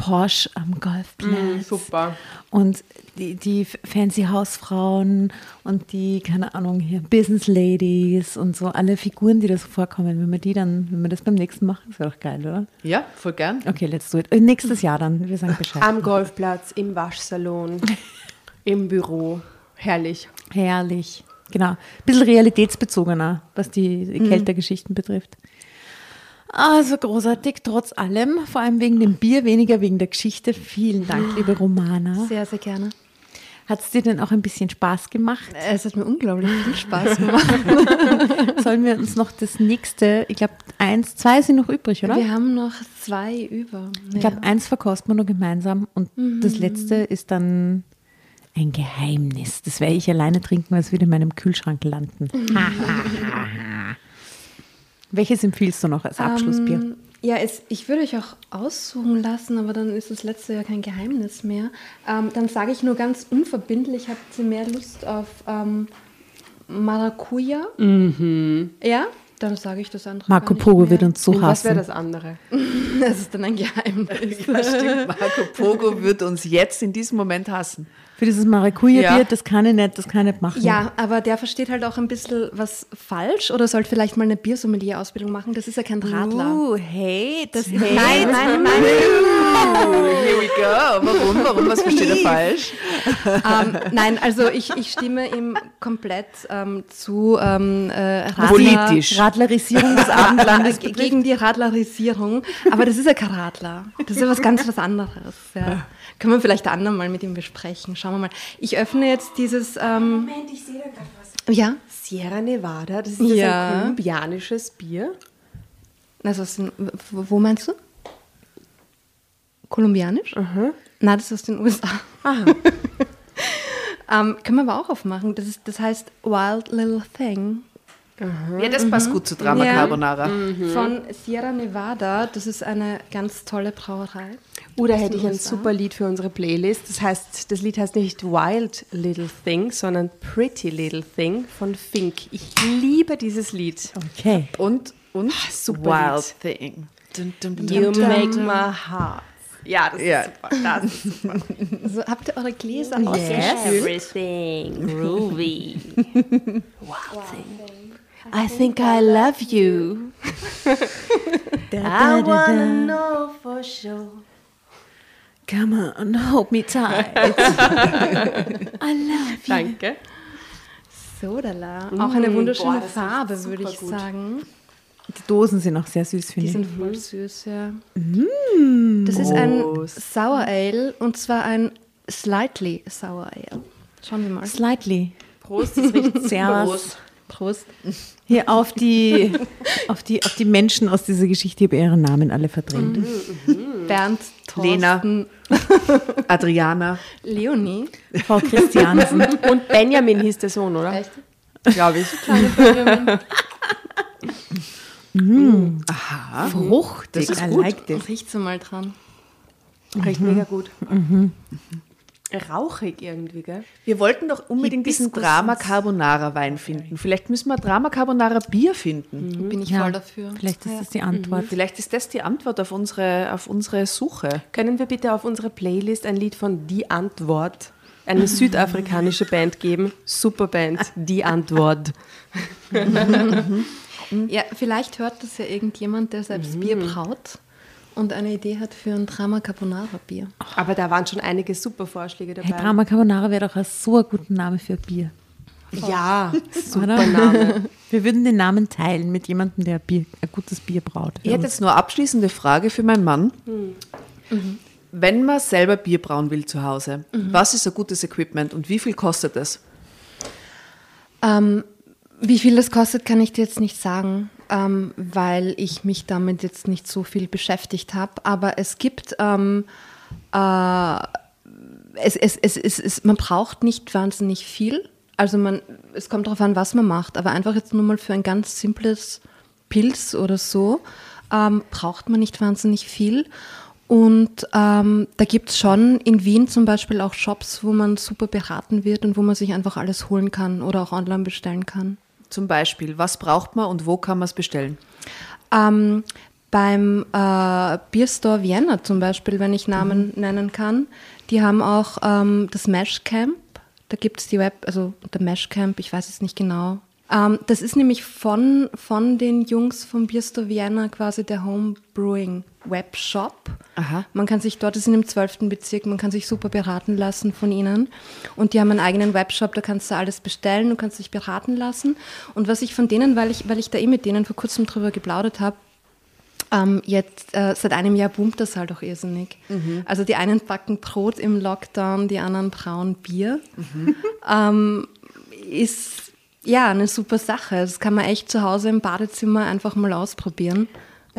Porsche am Golfplatz. Mm, super. Und die, die fancy Hausfrauen und die, keine Ahnung, hier Business Ladies und so, alle Figuren, die da so vorkommen, wenn wir die dann, wenn wir das beim nächsten machen, ist ja doch geil, oder? ja, voll gern. Okay, let's do it. Äh, Nächstes Jahr dann, wir sagen Bescheid. Am Golfplatz, im Waschsalon, im Büro. Herrlich. Herrlich. Genau. Ein bisschen realitätsbezogener, was die Kältegeschichten betrifft. Also großartig, trotz allem, vor allem wegen dem Bier, weniger wegen der Geschichte. Vielen Dank, liebe Romana. Sehr, sehr gerne. Hat es dir denn auch ein bisschen Spaß gemacht? Es hat mir unglaublich viel Spaß gemacht. Sollen wir uns noch das nächste, ich glaube, eins, zwei sind noch übrig, oder? Wir haben noch zwei über. Ich glaube, eins verkosten wir nur gemeinsam und das letzte ist dann ein Geheimnis. Das werde ich alleine trinken, weil es wird in meinem Kühlschrank landen. Welches empfiehlst du noch als Abschlussbier? Ähm, ja, es, ich würde euch auch aussuchen lassen, aber dann ist das letzte ja kein Geheimnis mehr. Ähm, dann sage ich nur ganz unverbindlich, habt ihr mehr Lust auf ähm, Maracuja. Mhm. Ja, dann sage ich das andere. Marco Pogo mehr. wird uns so Und was wäre hassen. das andere? Das ist dann ein Geheimnis. Ja, stimmt. Marco Pogo wird uns jetzt in diesem Moment hassen. Für dieses Maracuja-Bier, Ja. das kann ich nicht, das kann ich nicht machen. Ja, aber der versteht halt auch ein bisschen was falsch oder sollte vielleicht mal eine Biersommelier-Ausbildung machen. Das ist ja kein Radler. Uh, hate. Das Nein, nein, nein. Here we go. Warum? Warum? Was versteht er falsch? ähm, nein, also ich, ich stimme ihm komplett ähm, zu. Ähm, äh, Radler, Politisch. Radlerisierung des Abendlandes Ge- gegen die Radlerisierung. Aber das ist ja kein Radler. Das ist ja was ganz was anderes. Ja. Können wir vielleicht ein andermal mit ihm besprechen. Schauen wir mal. Ich öffne jetzt dieses. Ähm, Moment, ich sehe da gerade was. ja, Sierra Nevada, das ist Ja. ja. ein kolumbianisches Bier. also aus den, wo meinst du? Kolumbianisch? Nein, das ist aus den USA. ähm, können wir aber auch aufmachen. Das, ist, das heißt Wild Little Thing. Ja, das passt gut zu Drama Ja. Carbonara. Von Sierra Nevada. Das ist eine ganz tolle Brauerei. Oder hätte ich ein super Lied für unsere Playlist. Das heißt, das Lied heißt nicht Wild Little Thing, sondern Pretty Little Thing von Fink. Ich liebe dieses Lied. Okay. Und, und super Wild Thing. Dun, dun, dun, You dun. make my heart. Ja, das Ja. ist super. Das ist super. Also, habt ihr eure Gläser Yes. ausgefüllt? Everything groovy. wow thing. I think I love you. I wanna know for sure. Come on, hold me tight. I love you. Danke. Sodala. Auch eine wunderschöne boah, Farbe, würde ich gut. sagen. Die Dosen sind auch sehr süß, Die finde ich. sind voll süß, ja. Das ist ein Sour Ale und zwar ein Slightly Sour Ale. Schauen wir mal. Slightly. Prost, das riecht Servus. Prost. Hier auf die, auf, die, auf die Menschen aus dieser Geschichte, ich habe ihren Namen alle verdrängt. Bernd, Lena. Thorsten, Adriana, Leonie. Frau Christiansen. Und Benjamin hieß der Sohn, oder? Echt? Glaube ich. Frucht. Das ist I gut. like this. Riecht so mal dran. Riecht mega gut. Rauchig irgendwie, gell? wir wollten doch unbedingt diesen Drama. Carbonara Wein finden. Vielleicht müssen wir Drama Carbonara Bier finden. Bin ich Ja, voll dafür. Vielleicht ist das die Antwort. Vielleicht ist das die Antwort auf unsere, auf unsere Suche. Können wir bitte auf unsere Playlist ein Lied von Die Antwort, eine südafrikanische Band geben? Super Band, Die Antwort. Ja, vielleicht hört das ja irgendjemand, der selbst Bier braut und eine Idee hat für ein Drama Carbonara Bier. Aber da waren schon einige super Vorschläge dabei. Hey, Drama Carbonara wäre doch ein so ein guter Name für Bier. Ja, super? Name. Wir würden den Namen teilen mit jemandem, der Bier, ein gutes Bier braut. Ich hätte jetzt nur abschließende Frage für meinen Mann. Wenn man selber Bier brauen will zu Hause, was ist ein gutes Equipment und wie viel kostet es? Ähm, wie viel das kostet, kann ich dir jetzt nicht sagen, ähm, weil ich mich damit jetzt nicht so viel beschäftigt habe. Aber es gibt, ähm, äh, es, es, es, es, man braucht nicht wahnsinnig viel. Also man, es kommt darauf an, was man macht. Aber einfach jetzt nur mal für ein ganz simples Pilz oder so ähm, braucht man nicht wahnsinnig viel. Und ähm, da gibt es schon in Wien zum Beispiel auch Shops, wo man super beraten wird und wo man sich einfach alles holen kann oder auch online bestellen kann. Zum Beispiel, was braucht man und wo kann man es bestellen? Ähm, beim äh, Bierstore Vienna zum Beispiel, wenn ich Namen nennen kann, die haben auch ähm, das Mesh Camp. Da gibt es die Web, also der Mesh Camp, ich weiß es nicht genau. Ähm, das ist nämlich von, von den Jungs vom Bierstore Vienna quasi der Homebrewing Webshop. Aha. Man kann sich dort, das sind im 12. Bezirk, man kann sich super beraten lassen von ihnen. Und die haben einen eigenen Webshop, da kannst du alles bestellen, du kannst dich beraten lassen. Und was ich von denen, weil ich, weil ich da eh mit denen vor kurzem drüber geplaudert habe, ähm, jetzt äh, seit einem Jahr boomt das halt auch irrsinnig. Also die einen backen Brot im Lockdown, die anderen brauen Bier. Ähm, ist ja eine super Sache. Das kann man echt zu Hause im Badezimmer einfach mal ausprobieren.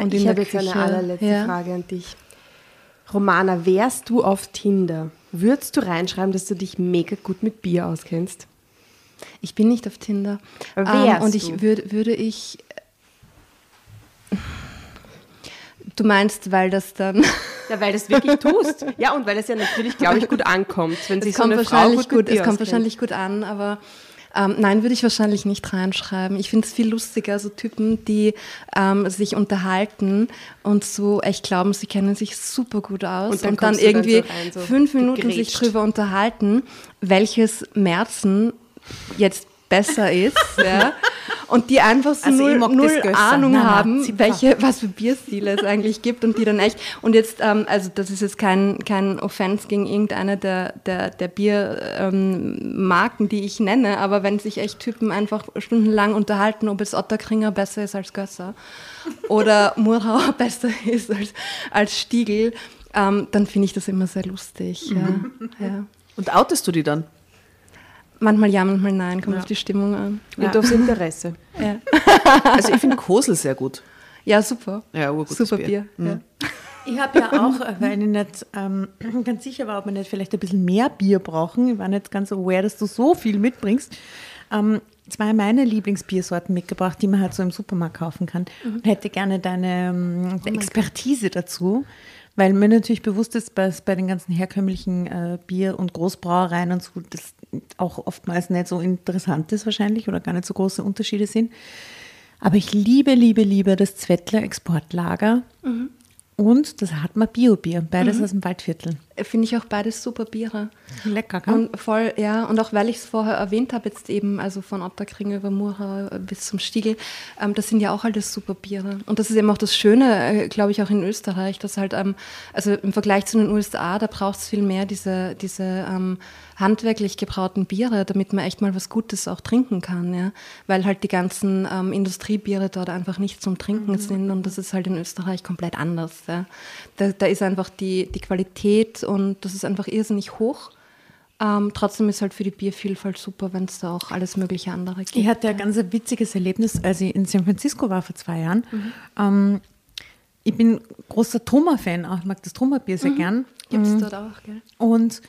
Und ich habe jetzt eine allerletzte Ja. Frage an dich. Romana, wärst du auf Tinder? Würdest du reinschreiben, dass du dich mega gut mit Bier auskennst? Ich bin nicht auf Tinder. Ähm, wärst und ich du? würd, würde ich. Du meinst, weil das dann. Ja, weil das wirklich tust. Ja, und weil es ja natürlich, glaube ich, gut ankommt, wenn sich Es so kommt, eine Frau gut, gut, es kommt wahrscheinlich gut an, aber Ähm, nein, würde ich wahrscheinlich nicht reinschreiben. Ich finde es viel lustiger, so Typen, die ähm, sich unterhalten und so echt glauben, sie kennen sich super gut aus Und dann und dann du dann irgendwie so rein, so fünf Minuten sich gegrätscht. drüber unterhalten, welches Märzen jetzt besser ist. ja. Und die einfach so Also null, null. Ahnung Nein, nein, haben, Zipfer. welche, was für Bierstile es eigentlich gibt und die dann echt, und jetzt, ähm, also das ist jetzt kein, kein Offense gegen irgendeine der, der, der Biermarken, die ich nenne, aber wenn sich echt Typen einfach stundenlang unterhalten, ob jetzt Otterkringer besser ist als Gösser oder Murauer besser ist als, als Stiegel, ähm, dann finde ich das immer sehr lustig. Mhm. Ja. Ja. Und outest du die dann? Manchmal ja, manchmal nein, kommt auf die Stimmung an. Und aufs Interesse. Ja, Also ich finde Kosel sehr gut. ja super. Ja, Super Bier. Bier. Ja. Ich habe ja auch, weil ich nicht ähm, ganz sicher war, ob wir nicht vielleicht ein bisschen mehr Bier brauchen. Ich war nicht ganz aware, dass du so viel mitbringst. Ähm, zwei meiner Lieblingsbiersorten mitgebracht, die man halt so im Supermarkt kaufen kann. Und hätte gerne deine ähm, Expertise dazu. Weil mir natürlich bewusst ist, dass bei den ganzen herkömmlichen äh, Bier- und Großbrauereien und so, das auch oftmals nicht so interessant ist wahrscheinlich oder gar nicht so große Unterschiede sind. Aber ich liebe, liebe, liebe das Zwettler Exportlager und das Hartmar Biobier, beides aus dem Waldviertel. Finde ich auch beides super Biere. Lecker, gell? Und voll, ja, und auch weil ich es vorher erwähnt habe, jetzt eben, also von Otterkring über Mura bis zum Stiegel, ähm, das sind ja auch alles super Biere. Und das ist eben auch das Schöne, äh, glaube ich, auch in Österreich, dass halt, ähm, also im Vergleich zu den USA, da braucht es viel mehr diese, diese ähm, handwerklich gebrauten Biere, damit man echt mal was Gutes auch trinken kann, ja. Weil halt die ganzen ähm, Industriebiere dort einfach nicht zum Trinken sind und das ist halt in Österreich komplett anders. Ja. Da, da ist einfach die, die Qualität und das ist einfach irrsinnig hoch. Ähm, trotzdem ist halt für die Biervielfalt super, wenn es da auch alles mögliche andere gibt. Ich hatte ein ganz witziges Erlebnis, als ich in San Francisco war vor zwei Jahren. Ähm, ich bin großer Trummer-Fan, auch ich mag das Trummerbier sehr gern. Gibt es dort auch, gell? Und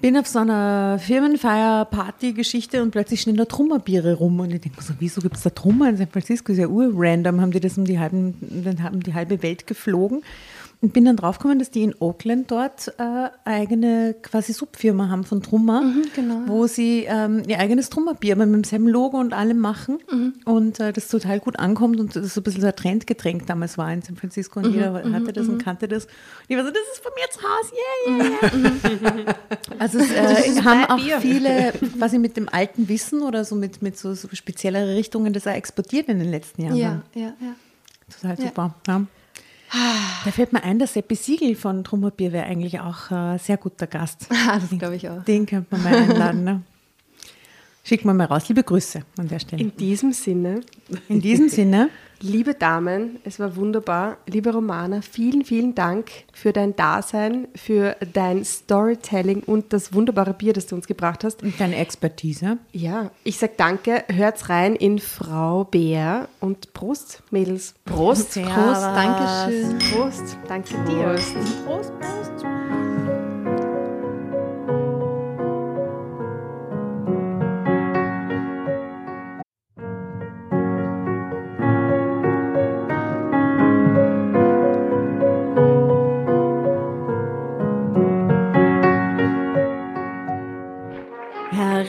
bin auf so einer Firmenfeier-Party-Geschichte und plötzlich stehen da Trummerbiere rum. Und ich denke so, wieso gibt es da Trummer in San Francisco? Ist ja ur-random, haben die das um die, halben, haben die halbe Welt geflogen. Und bin dann draufgekommen, dass die in Oakland dort äh, eigene quasi Subfirma haben von Trummer, genau. wo sie ähm, ihr eigenes Trummerbier aber mit demselben Logo und allem machen und äh, das total gut ankommt und das so ein bisschen so ein Trendgetränk damals war in San Francisco und jeder hatte das und kannte das. Und ich war so, das ist von mir zu Hause, yeah, yeah, yeah. Also es äh, haben auch viele quasi mit dem alten Wissen oder so mit, mit so, so speziellere Richtungen das auch exportiert in den letzten Jahren. Ja, ja, ja. Total super. Ja. Da fällt mir ein, der Seppi Siegel von Trummerbier wäre eigentlich auch ein sehr guter Gast. Ah, das glaube ich auch. Den könnte man mal einladen. Ne? Schicken wir mal raus. Liebe Grüße an der Stelle. In diesem Sinne, In diesem Sinne, liebe Damen, es war wunderbar. Liebe Romana, vielen, vielen Dank für dein Dasein, für dein Storytelling und das wunderbare Bier, das du uns gebracht hast. und deine Expertise. Ja, ich sag danke, hört's rein in Frau Bär und Prost, Mädels. Prost. Servus. Prost, Dankeschön. Prost, danke dir. Prost, Prost.